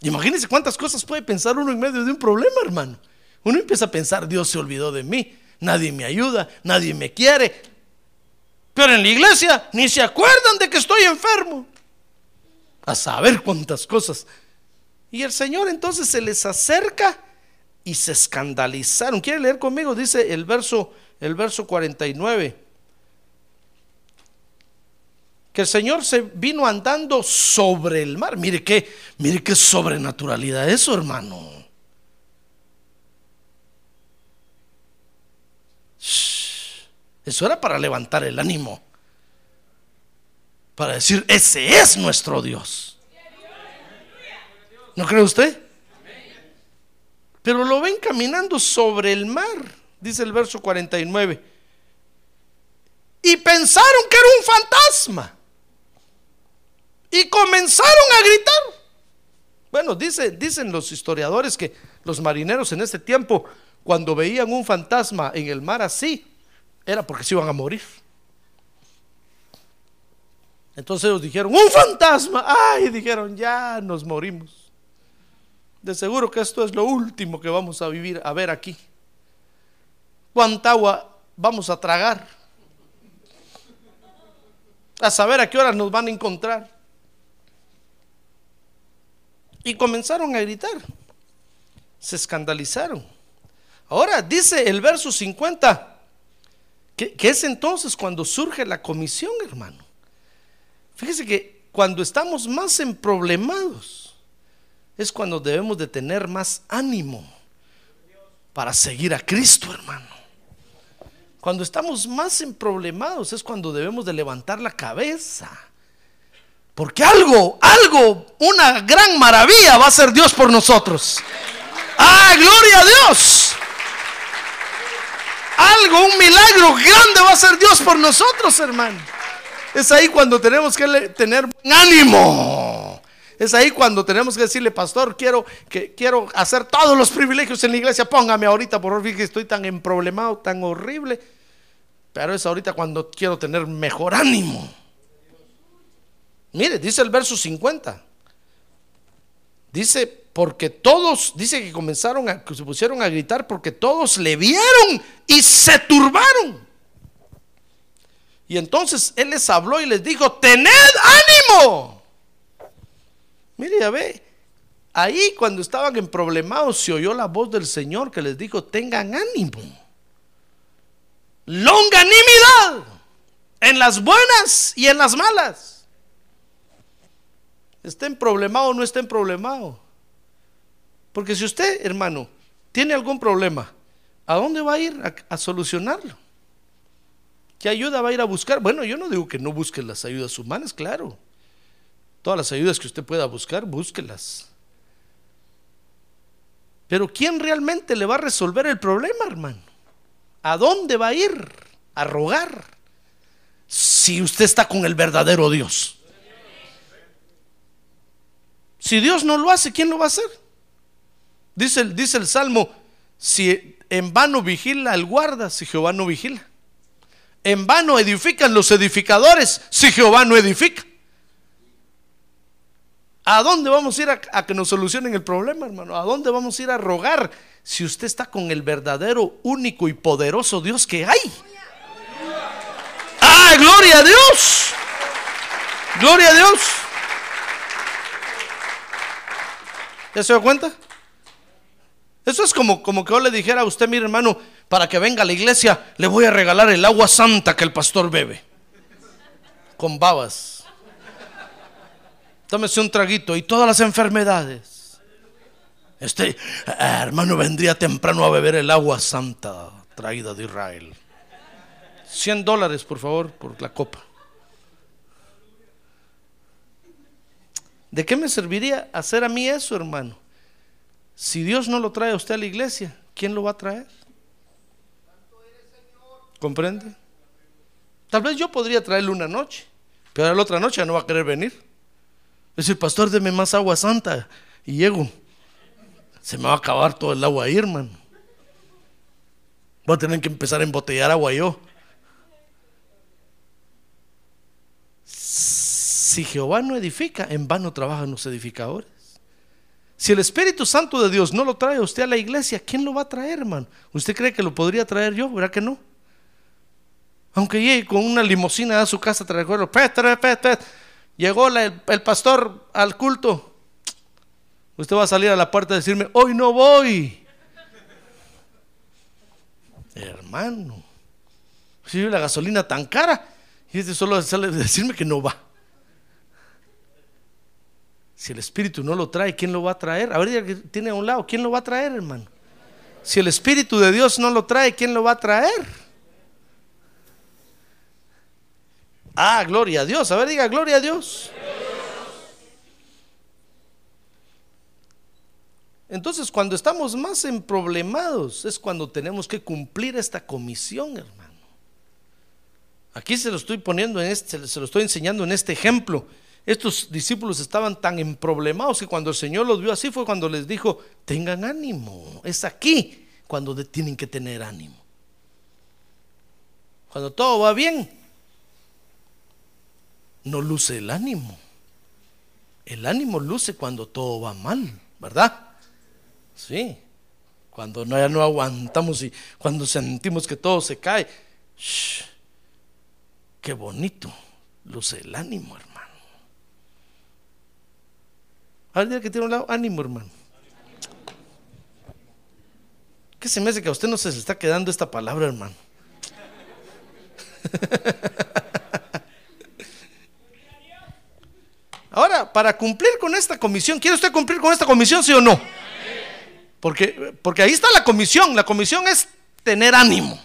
Imagínense cuántas cosas puede pensar uno en medio de un problema, hermano. Uno empieza a pensar, Dios se olvidó de mí nadie me ayuda, nadie me quiere. Pero en la iglesia ni se acuerdan de que estoy enfermo. A saber cuántas cosas. Y el Señor entonces se les acerca y se escandalizaron. ¿Quiere leer conmigo? Dice el verso, el verso 49. Que el Señor se vino andando sobre el mar. Mire qué, mire qué sobrenaturalidad eso, hermano. Eso era para levantar el ánimo. Para decir, ese es nuestro Dios. ¿No cree usted? Pero lo ven caminando sobre el mar, dice el verso 49. Y pensaron que era un fantasma. Y comenzaron a gritar. Bueno, dice, dicen los historiadores que los marineros en ese tiempo, cuando veían un fantasma en el mar así, era porque se iban a morir. Entonces ellos dijeron, un fantasma. Ay, dijeron, ya nos morimos. De seguro que esto es lo último que vamos a vivir, a ver aquí. ¿Cuánta agua vamos a tragar? A saber a qué hora nos van a encontrar. Y comenzaron a gritar. Se escandalizaron. Ahora dice el verso 50 que, es entonces cuando surge la comisión, hermano. Fíjese que cuando estamos más emproblemados, es cuando debemos de tener más ánimo para seguir a Cristo, hermano. Cuando estamos más emproblemados es cuando debemos de levantar la cabeza. Porque algo, algo, una gran maravilla va a ser Dios por nosotros. ¡Ah, gloria a Dios! algo, un milagro grande va a ser Dios por nosotros, hermano. Es ahí cuando tenemos que tener ánimo. Es ahí cuando tenemos que decirle, pastor, quiero, que, quiero hacer todos los privilegios en la iglesia. Póngame ahorita, por favor, que estoy tan emproblemado, tan horrible. Pero es ahorita cuando quiero tener mejor ánimo. Mire, dice el verso 50. Dice, porque todos, dice que comenzaron a, que se pusieron a gritar porque todos le vieron y se turbaron. Y entonces él les habló y les dijo, tened ánimo. Mire, ya ve, ahí cuando estaban en problemados se oyó la voz del Señor que les dijo, tengan ánimo, longanimidad, en las buenas y en las malas. Estén problemado o no estén problemado. Porque si usted, hermano, tiene algún problema, ¿a dónde va a ir a, a solucionarlo? ¿Qué ayuda va a ir a buscar? Bueno, yo no digo que no busque las ayudas humanas, claro. Todas las ayudas que usted pueda buscar, búsquelas. Pero ¿quién realmente le va a resolver el problema, hermano? ¿A dónde va a ir a rogar? Si usted está con el verdadero Dios. Si Dios no lo hace, ¿quién lo va a hacer? Dice, el- Salmo, si en vano vigila el guarda, si Jehová no vigila. En vano edifican los edificadores, si Jehová no edifica. ¿A dónde vamos a ir a, a que nos solucionen el problema, hermano? ¿A dónde vamos a ir a rogar si usted está con el verdadero, único y poderoso Dios que hay? ¡Ah, gloria a Dios! ¡Gloria a Dios! ¿Ya se da cuenta? Eso es como, como que yo le dijera a usted, mire hermano, para que venga a la iglesia, le voy a regalar el agua santa que el pastor bebe. Con babas. Tómese un traguito y todas las enfermedades. Este eh, hermano vendría temprano a beber el agua santa traída de Israel. 100 dólares, por favor, por la copa. ¿De qué me serviría hacer a mí eso, hermano? Si Dios no lo trae a usted a la iglesia, ¿quién lo va a traer? ¿Comprende? Tal vez yo podría traerle una noche, pero la otra noche no va a querer venir. Decir, pastor, deme más agua santa. Y llego. Se me va a acabar todo el agua ahí, hermano. Voy a tener que empezar a embotellar agua yo. Si Jehová no edifica, en vano trabajan los edificadores. Si el Espíritu Santo de Dios no lo trae a usted a la iglesia, ¿quién lo va a traer, hermano? ¿Usted cree que lo podría traer yo? ¿Verdad que no? Aunque llegue con una limusina a su casa, te recuerdo, llegó la- el, el pastor al culto. Usted va a salir a la puerta y decirme, hoy no voy. Hermano, si la gasolina tan cara, y este solo sale de decirme que no va. Si el Espíritu no lo trae, ¿quién lo va a traer? A ver, que tiene a un lado, ¿quién lo va a traer, hermano? Si el Espíritu de Dios no lo trae, ¿quién lo va a traer? Ah, gloria a Dios. A ver, diga, gloria a Dios. Entonces, cuando estamos más emproblemados, es cuando tenemos que cumplir esta comisión, hermano. Aquí se lo estoy poniendo en este, se lo estoy enseñando en este ejemplo. Estos discípulos estaban tan emproblemados que cuando el Señor los vio así fue cuando les dijo, tengan ánimo. Es aquí cuando tienen que tener ánimo. Cuando todo va bien, no luce el ánimo. El ánimo luce cuando todo va mal, ¿verdad? Sí. Cuando no, ya no aguantamos y cuando sentimos que todo se cae. shh, qué bonito luce el ánimo, hermano. Ahora diga que tiene un lado, ánimo, hermano. ¿Qué se me hace que a usted no se le está quedando esta palabra, hermano? Ahora, para cumplir con esta comisión, ¿quiere usted cumplir con esta comisión, sí o no? Porque, porque ahí está la comisión. La comisión es tener ánimo.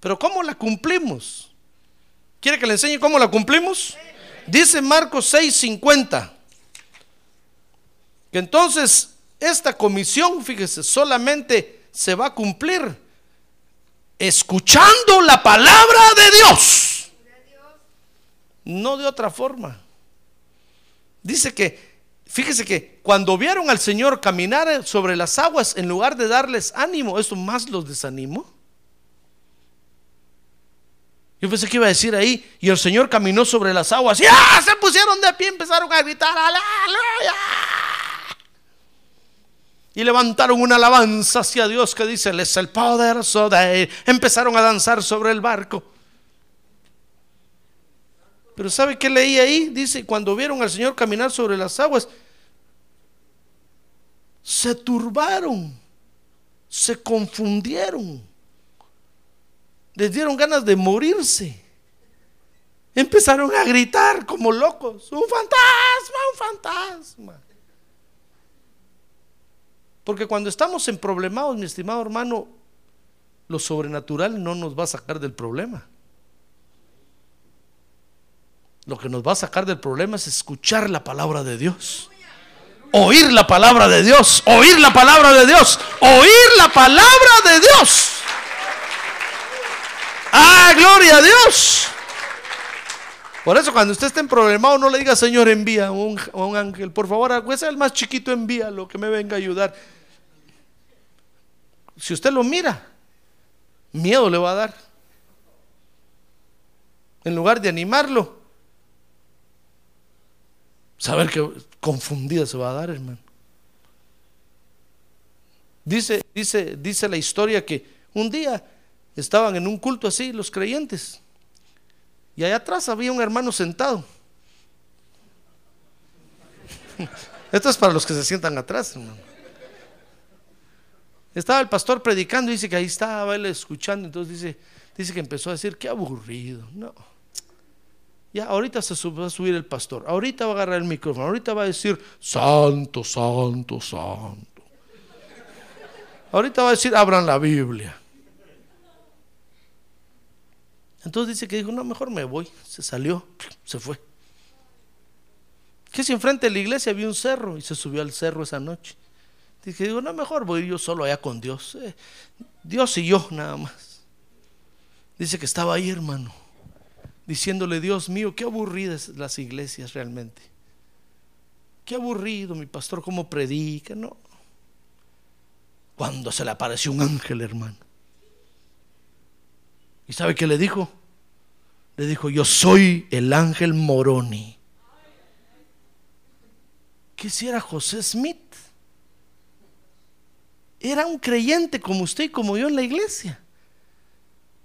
Pero ¿cómo la cumplimos? ¿Quiere que le enseñe cómo la cumplimos? Dice Marcos 6:50 que entonces esta comisión, fíjese, solamente se va a cumplir escuchando la palabra de Dios. No de otra forma. Dice que, fíjese que cuando vieron al Señor caminar sobre las aguas, en lugar de darles ánimo, eso más los desanimó. Yo pensé que iba a decir ahí, y el Señor caminó sobre las aguas, y ¡ah! se pusieron de pie, empezaron a gritar, aleluya. Y levantaron una alabanza hacia Dios que dice, es el poderoso. Empezaron a danzar sobre el barco. Pero ¿sabe qué leí ahí? Dice, cuando vieron al Señor caminar sobre las aguas, se turbaron, se confundieron, les dieron ganas de morirse. Empezaron a gritar como locos, un fantasma, un fantasma. Porque cuando estamos en problemados, mi estimado hermano, lo sobrenatural no nos va a sacar del problema. Lo que nos va a sacar del problema es escuchar la palabra de Dios. Oír la palabra de Dios. Oír la palabra de Dios. Oír la palabra de Dios. Ah, gloria a Dios. Por eso cuando usted esté en problemado no le diga, Señor, envía a un, ángel. Por favor, sea el más chiquito, envíalo, que me venga a ayudar. Si usted lo mira, miedo le va a dar. En lugar de animarlo, saber que confundida se va a dar, hermano. Dice, dice, dice la historia que un día estaban en un culto así los creyentes y allá atrás había un hermano sentado. Esto es para los que se sientan atrás, hermano. Estaba el pastor predicando dice que ahí estaba él escuchando. Entonces dice, dice que empezó a decir, qué aburrido. No. Ya, ahorita se va a subir el pastor. Ahorita va a agarrar el micrófono. Ahorita va a decir, santo, santo, santo. Ahorita va a decir, abran la Biblia. Entonces dice que dijo, no, mejor me voy. Se salió, se fue. Que si enfrente de la iglesia había un cerro y se subió al cerro esa noche. Dije, digo, no, mejor voy yo solo allá con Dios. Eh, Dios y yo nada más. Dice que estaba ahí, hermano, diciéndole, Dios mío, qué aburridas las iglesias realmente. Qué aburrido mi pastor, cómo predica, ¿no? Cuando se le apareció un ángel, hermano. ¿Y sabe qué le dijo? Le dijo, yo soy el ángel Moroni. ¿Qué si era José Smith? Era un creyente como usted y como yo en la iglesia.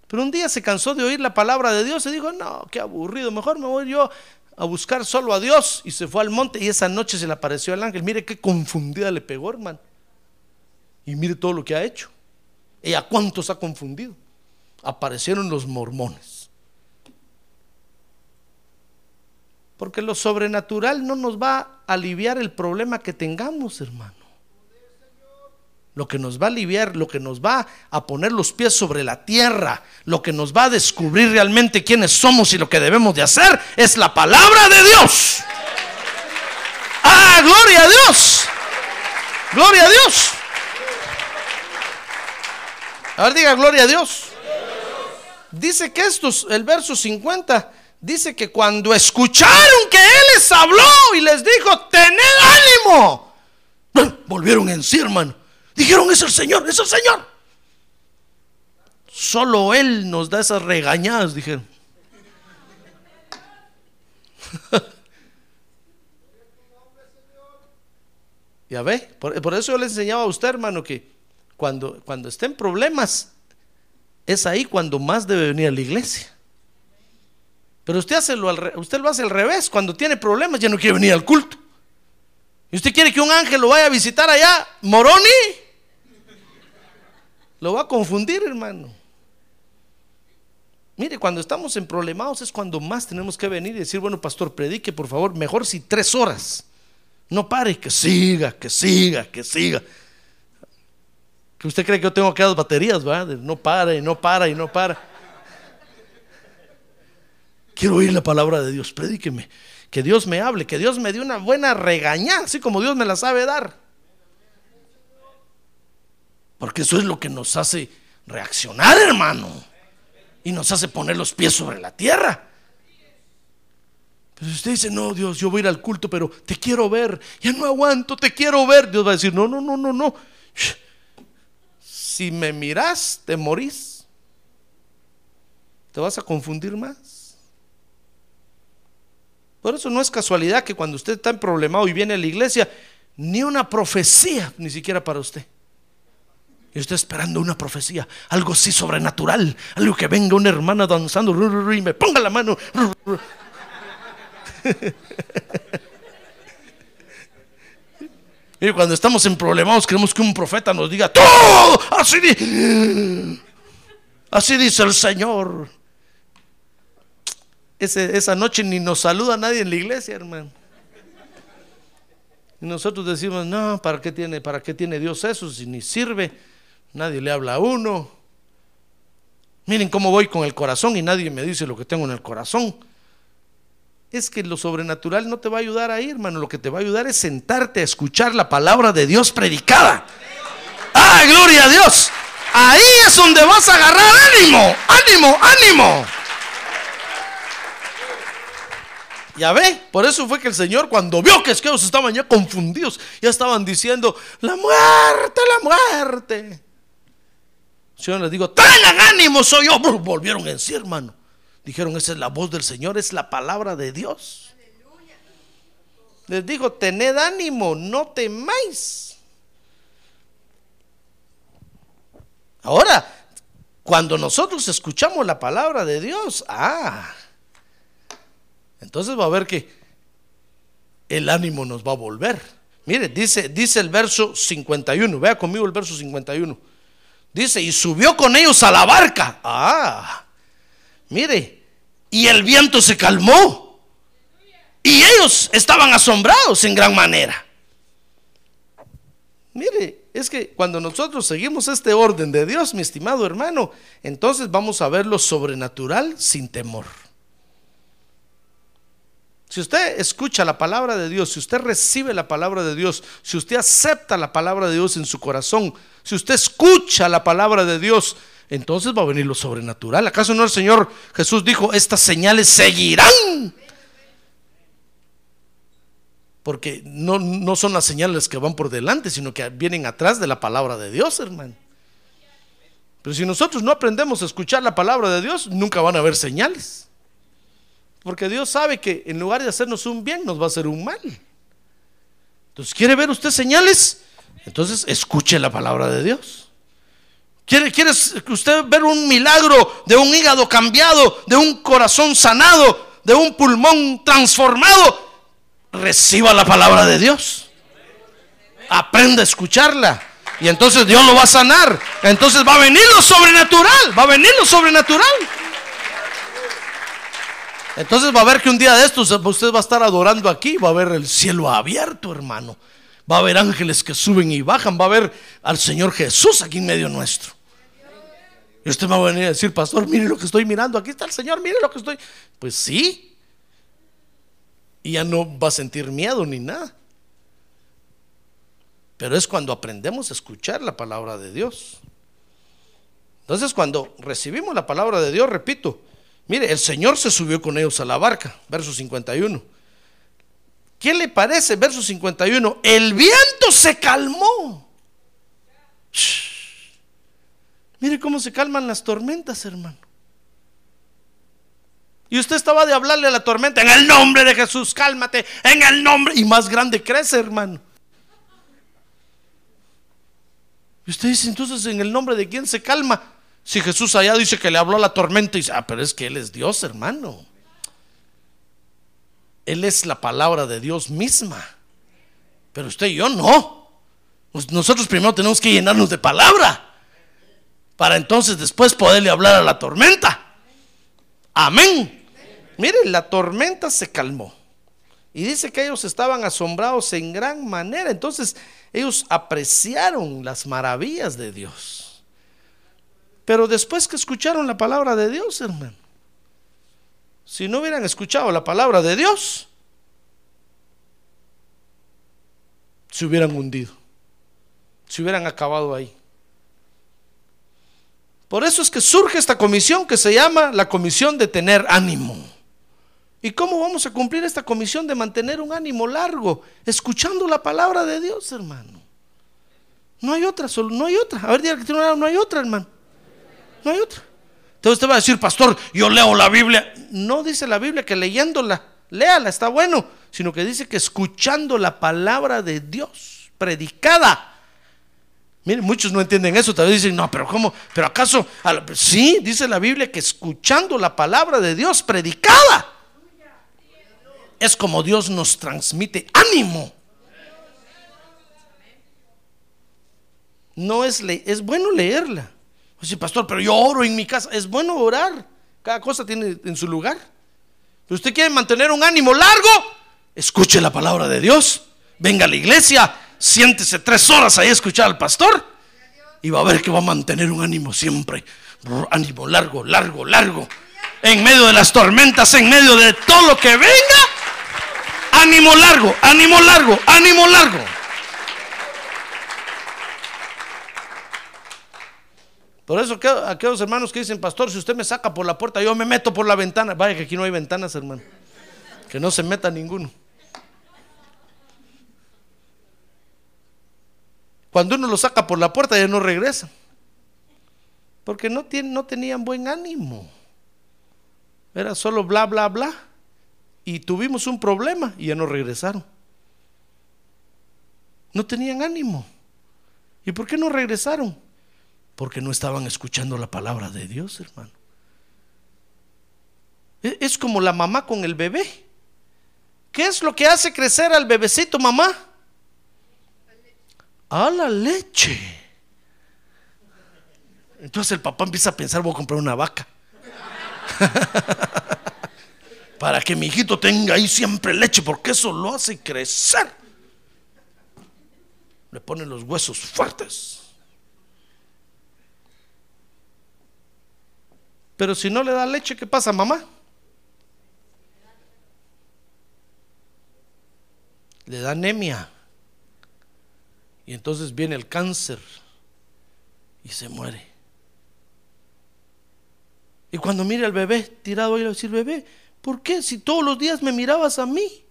Pero un día se cansó de oír la palabra de Dios y dijo, no, qué aburrido, mejor me voy yo a buscar solo a Dios. Y se fue al monte y esa noche se le apareció el ángel. Mire qué confundida le pegó, hermano. Y mire todo lo que ha hecho. ¿Y a cuántos ha confundido? Aparecieron los mormones. Porque lo sobrenatural no nos va a aliviar el problema que tengamos, hermano lo que nos va a aliviar, lo que nos va a poner los pies sobre la tierra, lo que nos va a descubrir realmente quiénes somos y lo que debemos de hacer es la palabra de Dios. Ah, gloria a Dios. Gloria a Dios. A ver, diga gloria a Dios. Dice que estos, el verso 50, dice que cuando escucharon que Él les habló y les dijo, tened ánimo, volvieron en sí, hermano Dijeron, es el Señor, es el Señor. Solo Él nos da esas regañadas, dijeron. ya ve, por, eso yo le enseñaba a usted, hermano, que cuando, cuando esté en problemas, es ahí cuando más debe venir a la iglesia. Pero usted, hace lo usted lo hace al revés, cuando tiene problemas ya no quiere venir al culto. Y usted quiere que un ángel lo vaya a visitar allá, Moroni. Lo va a confundir, hermano. Mire, cuando estamos en problemados es cuando más tenemos que venir y decir, bueno, pastor, predique, por favor, mejor si tres horas. No pare, que siga, que siga, que siga. Que usted cree que yo tengo que dar baterías, ¿verdad? No para y no para y no para. Quiero oír la palabra de Dios, predíqueme. Que Dios me hable, que Dios me dé una buena regañada, así como Dios me la sabe dar. Porque eso es lo que nos hace reaccionar, hermano. Y nos hace poner los pies sobre la tierra. Pero si usted dice, no, Dios, yo voy a ir al culto, pero te quiero ver. Ya no aguanto, te quiero ver. Dios va a decir, no, no, no, no, no. Si me miras, te morís. Te vas a confundir más. Por eso no es casualidad que cuando usted está en problemado y viene a la iglesia, ni una profecía, ni siquiera para usted. Y estoy esperando una profecía, algo así sobrenatural, algo que venga una hermana danzando y me ponga la mano. Mire, cuando estamos en problemas queremos que un profeta nos diga todo. Así, así dice el Señor. Esa noche ni nos saluda nadie en la iglesia, hermano. Y nosotros decimos, no, ¿para qué tiene, para qué tiene Dios eso si ni sirve? Nadie le habla a uno. Miren cómo voy con el corazón y nadie me dice lo que tengo en el corazón. Es que lo sobrenatural no te va a ayudar ahí, hermano. Lo que te va a ayudar es sentarte a escuchar la palabra de Dios predicada. ¡Ah, gloria a Dios! Ahí es donde vas a agarrar ánimo, ánimo, ánimo. Ya ve, por eso fue que el Señor cuando vio que ellos estaban ya confundidos, ya estaban diciendo, la muerte, la muerte. Señor les dijo, tengan ánimo, soy yo. Volvieron en sí, hermano. Dijeron, esa es la voz del Señor, es la palabra de Dios. Les dijo, tened ánimo, no temáis. Ahora, cuando nosotros escuchamos la palabra de Dios, ah, entonces va a ver que el ánimo nos va a volver. Mire, dice, dice el verso 51, vea conmigo el verso 51. Dice, y subió con ellos a la barca. Ah, mire, y el viento se calmó. Y ellos estaban asombrados en gran manera. Mire, es que cuando nosotros seguimos este orden de Dios, mi estimado hermano, entonces vamos a ver lo sobrenatural sin temor. Si usted escucha la palabra de Dios, si usted recibe la palabra de Dios, si usted acepta la palabra de Dios en su corazón, si usted escucha la palabra de Dios, entonces va a venir lo sobrenatural. ¿Acaso no el Señor Jesús dijo, estas señales seguirán? Porque no, no son las señales que van por delante, sino que vienen atrás de la palabra de Dios, hermano. Pero si nosotros no aprendemos a escuchar la palabra de Dios, nunca van a haber señales. Porque Dios sabe que en lugar de hacernos un bien, nos va a hacer un mal. Entonces, ¿quiere ver usted señales? Entonces, escuche la palabra de Dios. ¿Quiere, ¿Quiere usted ver un milagro de un hígado cambiado, de un corazón sanado, de un pulmón transformado? Reciba la palabra de Dios. Aprenda a escucharla. Y entonces Dios lo va a sanar. Entonces va a venir lo sobrenatural. Va a venir lo sobrenatural. Entonces va a ver que un día de estos usted va a estar adorando aquí, va a ver el cielo abierto, hermano. Va a haber ángeles que suben y bajan, va a ver al Señor Jesús aquí en medio nuestro. Y usted me va a venir a decir, pastor, mire lo que estoy mirando, aquí está el Señor, mire lo que estoy. Pues sí. Y ya no va a sentir miedo ni nada. Pero es cuando aprendemos a escuchar la palabra de Dios. Entonces cuando recibimos la palabra de Dios, repito, Mire, el Señor se subió con ellos a la barca, verso 51. ¿Qué le parece? Verso 51. El viento se calmó. Mire cómo se calman las tormentas, hermano. Y usted estaba de hablarle a la tormenta en el nombre de Jesús, cálmate, en el nombre. Y más grande crece, hermano. Y usted dice, entonces, ¿en el nombre de quién se calma? Si Jesús allá dice que le habló a la tormenta y dice, ah, pero es que Él es Dios, hermano. Él es la palabra de Dios misma. Pero usted y yo no. Nosotros primero tenemos que llenarnos de palabra. Para entonces después poderle hablar a la tormenta. Amén. Mire, la tormenta se calmó. Y dice que ellos estaban asombrados en gran manera. Entonces ellos apreciaron las maravillas de Dios. Pero después que escucharon la palabra de Dios, hermano, si no hubieran escuchado la palabra de Dios, se hubieran hundido, se hubieran acabado ahí. Por eso es que surge esta comisión que se llama la comisión de tener ánimo. ¿Y cómo vamos a cumplir esta comisión de mantener un ánimo largo? Escuchando la palabra de Dios, hermano. No hay otra, solo, no hay otra. A ver, que no hay otra, hermano. No hay otra. Entonces usted va a decir, pastor, yo leo la Biblia. No dice la Biblia que leyéndola, léala, está bueno, sino que dice que escuchando la palabra de Dios, predicada. Miren, muchos no entienden eso, tal vez dicen, no, pero ¿cómo? ¿Pero acaso? Sí, dice la Biblia que escuchando la palabra de Dios predicada, es como Dios nos transmite ánimo. no es, le es bueno leerla. Oye, pastor, pero yo oro en mi casa. Es bueno orar. Cada cosa tiene en su lugar. Pero usted quiere mantener un ánimo largo, escuche la palabra de Dios. Venga a la iglesia, siéntese tres horas ahí a escuchar al pastor. Y va a ver que va a mantener un ánimo siempre. Ánimo largo, largo, largo. En medio de las tormentas, en medio de todo lo que venga. Ánimo largo, ánimo largo, ánimo largo. Por eso aquellos hermanos que dicen, pastor, si usted me saca por la puerta, yo me meto por la ventana. Vaya que aquí no hay ventanas, hermano. Que no se meta ninguno. Cuando uno lo saca por la puerta ya no regresa. Porque no, no tenían buen ánimo. Era solo bla, bla, bla. Y tuvimos un problema y ya no regresaron. No tenían ánimo. ¿Y por qué no regresaron? Porque no estaban escuchando la palabra de Dios, hermano. E, es como la mamá con el bebé. ¿Qué es lo que hace crecer al bebecito, mamá? A la leche. Entonces el papá empieza a pensar, voy a comprar una vaca. Para que mi hijito tenga ahí siempre leche, porque eso lo hace crecer. Le pone los huesos fuertes. Pero si no le da leche, ¿qué pasa, mamá? Le da anemia. Y entonces viene el cáncer y se muere. Y cuando mire al bebé tirado ahí, le va a decir, bebé, ¿por qué? Si todos los días me mirabas a mí.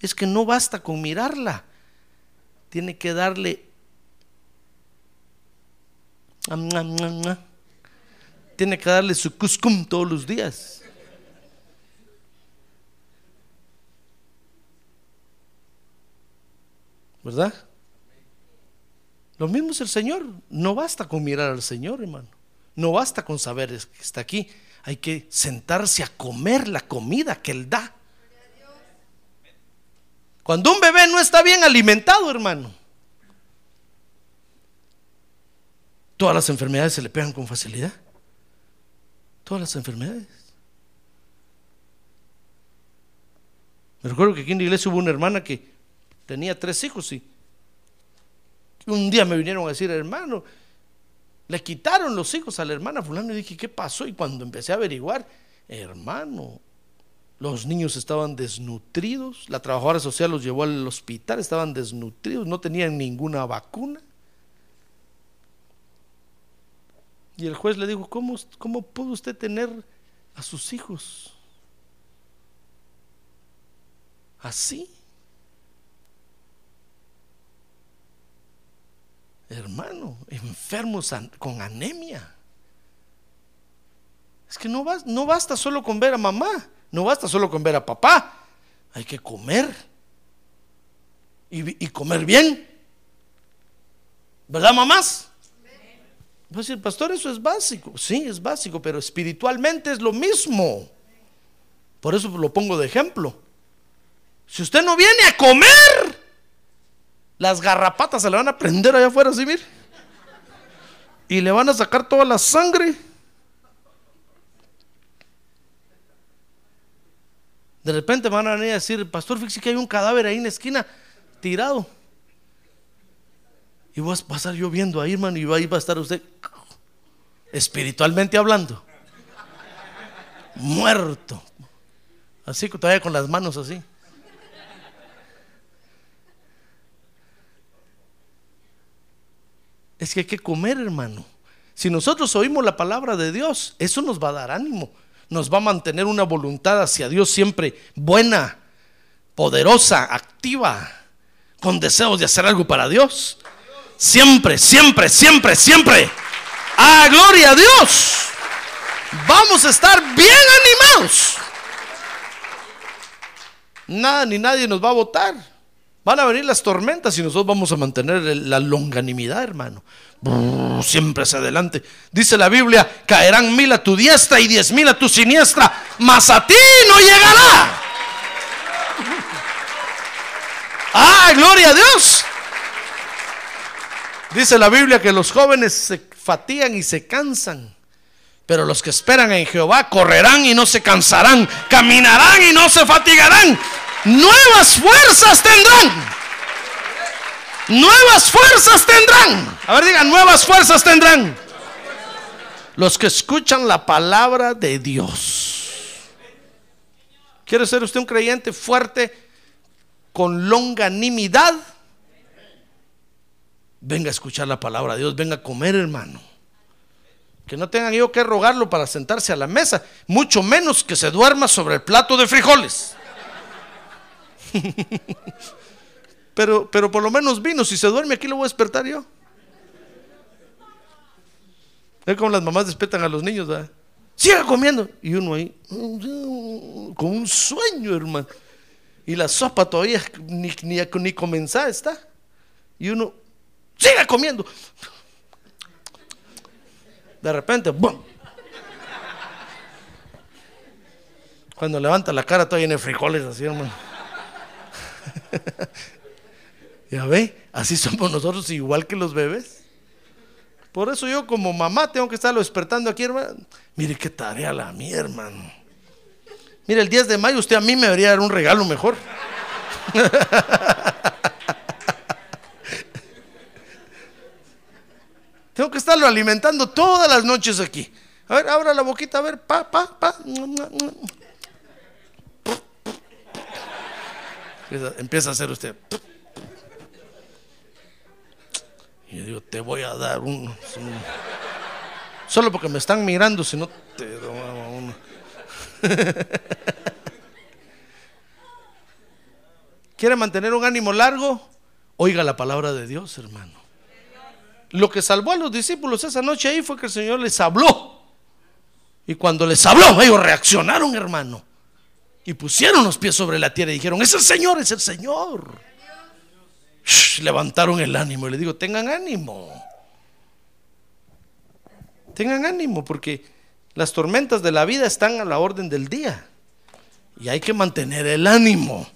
Es que no basta con mirarla. Tiene que darle tiene que darle su cuscum todos los días. ¿Verdad? Lo mismo es el Señor. No basta con mirar al Señor, hermano. No basta con saber que está aquí. Hay que sentarse a comer la comida que Él da. Cuando un bebé no está bien alimentado, hermano, todas las enfermedades se le pegan con facilidad todas las enfermedades. Me recuerdo que aquí en la iglesia hubo una hermana que tenía tres hijos y un día me vinieron a decir, hermano, le quitaron los hijos a la hermana fulano y dije, ¿qué pasó? Y cuando empecé a averiguar, hermano, los niños estaban desnutridos, la trabajadora social los llevó al hospital, estaban desnutridos, no tenían ninguna vacuna. Y el juez le dijo, ¿cómo, cómo pudo usted tener a sus hijos así? Hermano, enfermos con anemia. Es que no, no basta solo con ver a mamá, no basta solo con ver a papá, hay que comer y, y comer bien. ¿Verdad, mamás? Pues el pastor, eso es básico. Sí, es básico, pero espiritualmente es lo mismo. Por eso lo pongo de ejemplo. Si usted no viene a comer, las garrapatas se le van a prender allá afuera, ¿sí, mire? Y le van a sacar toda la sangre. De repente van a venir a decir, pastor, fíjese que hay un cadáver ahí en la esquina tirado. Y vas a pasar yo viendo ahí, hermano, y ahí va a estar usted espiritualmente hablando. Muerto. Así que todavía con las manos así. Es que hay que comer, hermano. Si nosotros oímos la palabra de Dios, eso nos va a dar ánimo. Nos va a mantener una voluntad hacia Dios siempre buena, poderosa, activa, con deseos de hacer algo para Dios. Siempre, siempre, siempre, siempre. ¡Ah, gloria a Dios! Vamos a estar bien animados. Nada ni nadie nos va a votar. Van a venir las tormentas y nosotros vamos a mantener la longanimidad, hermano. siempre hacia adelante. Dice la Biblia, caerán mil a tu diestra y diez mil a tu siniestra, mas a ti no llegará. ¡Ah, gloria a Dios! Dice la Biblia que los jóvenes se fatigan y se cansan. Pero los que esperan en Jehová correrán y no se cansarán, caminarán y no se fatigarán. Nuevas fuerzas tendrán. Nuevas fuerzas tendrán. A ver, digan, nuevas fuerzas tendrán. Los que escuchan la palabra de Dios. ¿Quiere ser usted un creyente fuerte con longanimidad? Venga a escuchar la palabra de Dios, venga a comer, hermano. Que no tengan yo que rogarlo para sentarse a la mesa, mucho menos que se duerma sobre el plato de frijoles. pero, pero por lo menos vino, si se duerme aquí lo voy a despertar yo. Es como las mamás despiertan a los niños, ¿verdad? Siga comiendo. Y uno ahí, con un sueño, hermano. Y la sopa todavía ni, ni, ni comenzada está. Y uno, siga comiendo. De repente, ¡bum! Cuando levanta la cara todavía tiene frijoles así, hermano. ya ve, así somos nosotros igual que los bebés. Por eso yo como mamá tengo que estarlo despertando aquí, hermano. Mire qué tarea la mía, hermano. Mire, el 10 de mayo usted a mí me debería dar un regalo mejor. tengo que estarlo alimentando todas las noches aquí. A ver, abra la boquita, a ver, pa, pa, pa. Empieza a hacer usted. Y yo digo, te voy a dar un, Solo porque me están mirando, si no te uno. ¿Quiere mantener un ánimo largo? Oiga la palabra de Dios, hermano. Lo que salvó a los discípulos esa noche ahí fue que el Señor les habló. Y cuando les habló, ellos reaccionaron, hermano. Y pusieron los pies sobre la tierra y dijeron, es el Señor, es el Señor levantaron el ánimo. Y le digo, tengan ánimo. Tengan ánimo porque las tormentas de la vida están a la orden del día. Y hay que mantener el ánimo.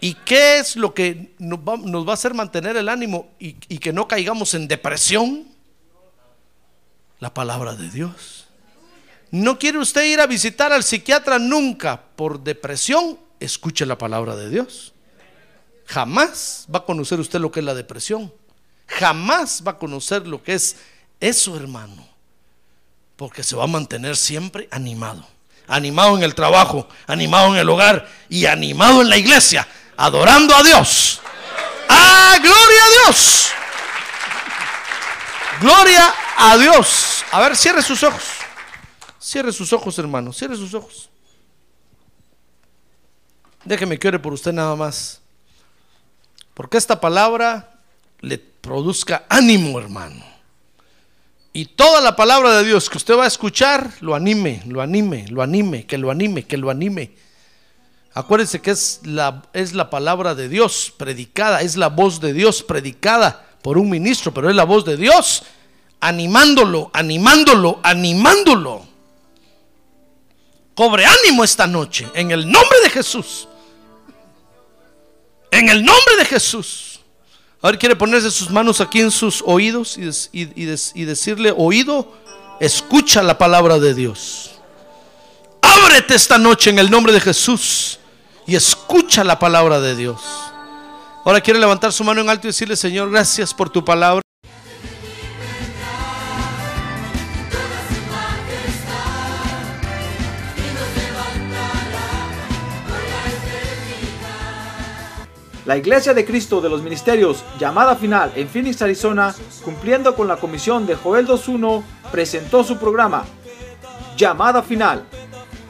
¿Y qué es lo que nos va, a hacer mantener el ánimo y, y que no caigamos en depresión? La palabra de Dios. ¿No quiere usted ir a visitar al psiquiatra nunca por depresión? Escuche la palabra de Dios. Jamás va a conocer usted lo que es la depresión. Jamás va a conocer lo que es eso, hermano. Porque se va a mantener siempre animado. Animado en el trabajo, animado en el hogar y animado en la iglesia, adorando a Dios. ¡Ah, gloria a Dios! Gloria a Dios. A ver, cierre sus ojos. Cierre sus ojos, hermano. Cierre sus ojos. Déjeme que ore por usted nada más. Porque esta palabra le produzca ánimo, hermano. Y toda la palabra de Dios que usted va a escuchar, lo anime, lo anime, lo anime, que lo anime, que lo anime. Acuérdense que es la, es la palabra de Dios predicada, es la voz de Dios predicada por un ministro, pero es la voz de Dios animándolo, animándolo, animándolo. Cobre ánimo esta noche en el nombre de Jesús. En el nombre de Jesús. Ahora quiere ponerse sus manos aquí en sus oídos y, decirle, oído, escucha la palabra de Dios. Ábrete esta noche en el nombre de Jesús y escucha la palabra de Dios. Ahora quiere levantar su mano en alto y decirle, Señor, gracias por tu palabra. La Iglesia de Cristo de los Ministerios Llamada Final en Phoenix, Arizona, cumpliendo con la comisión de Joel 2.1, presentó su programa Llamada Final.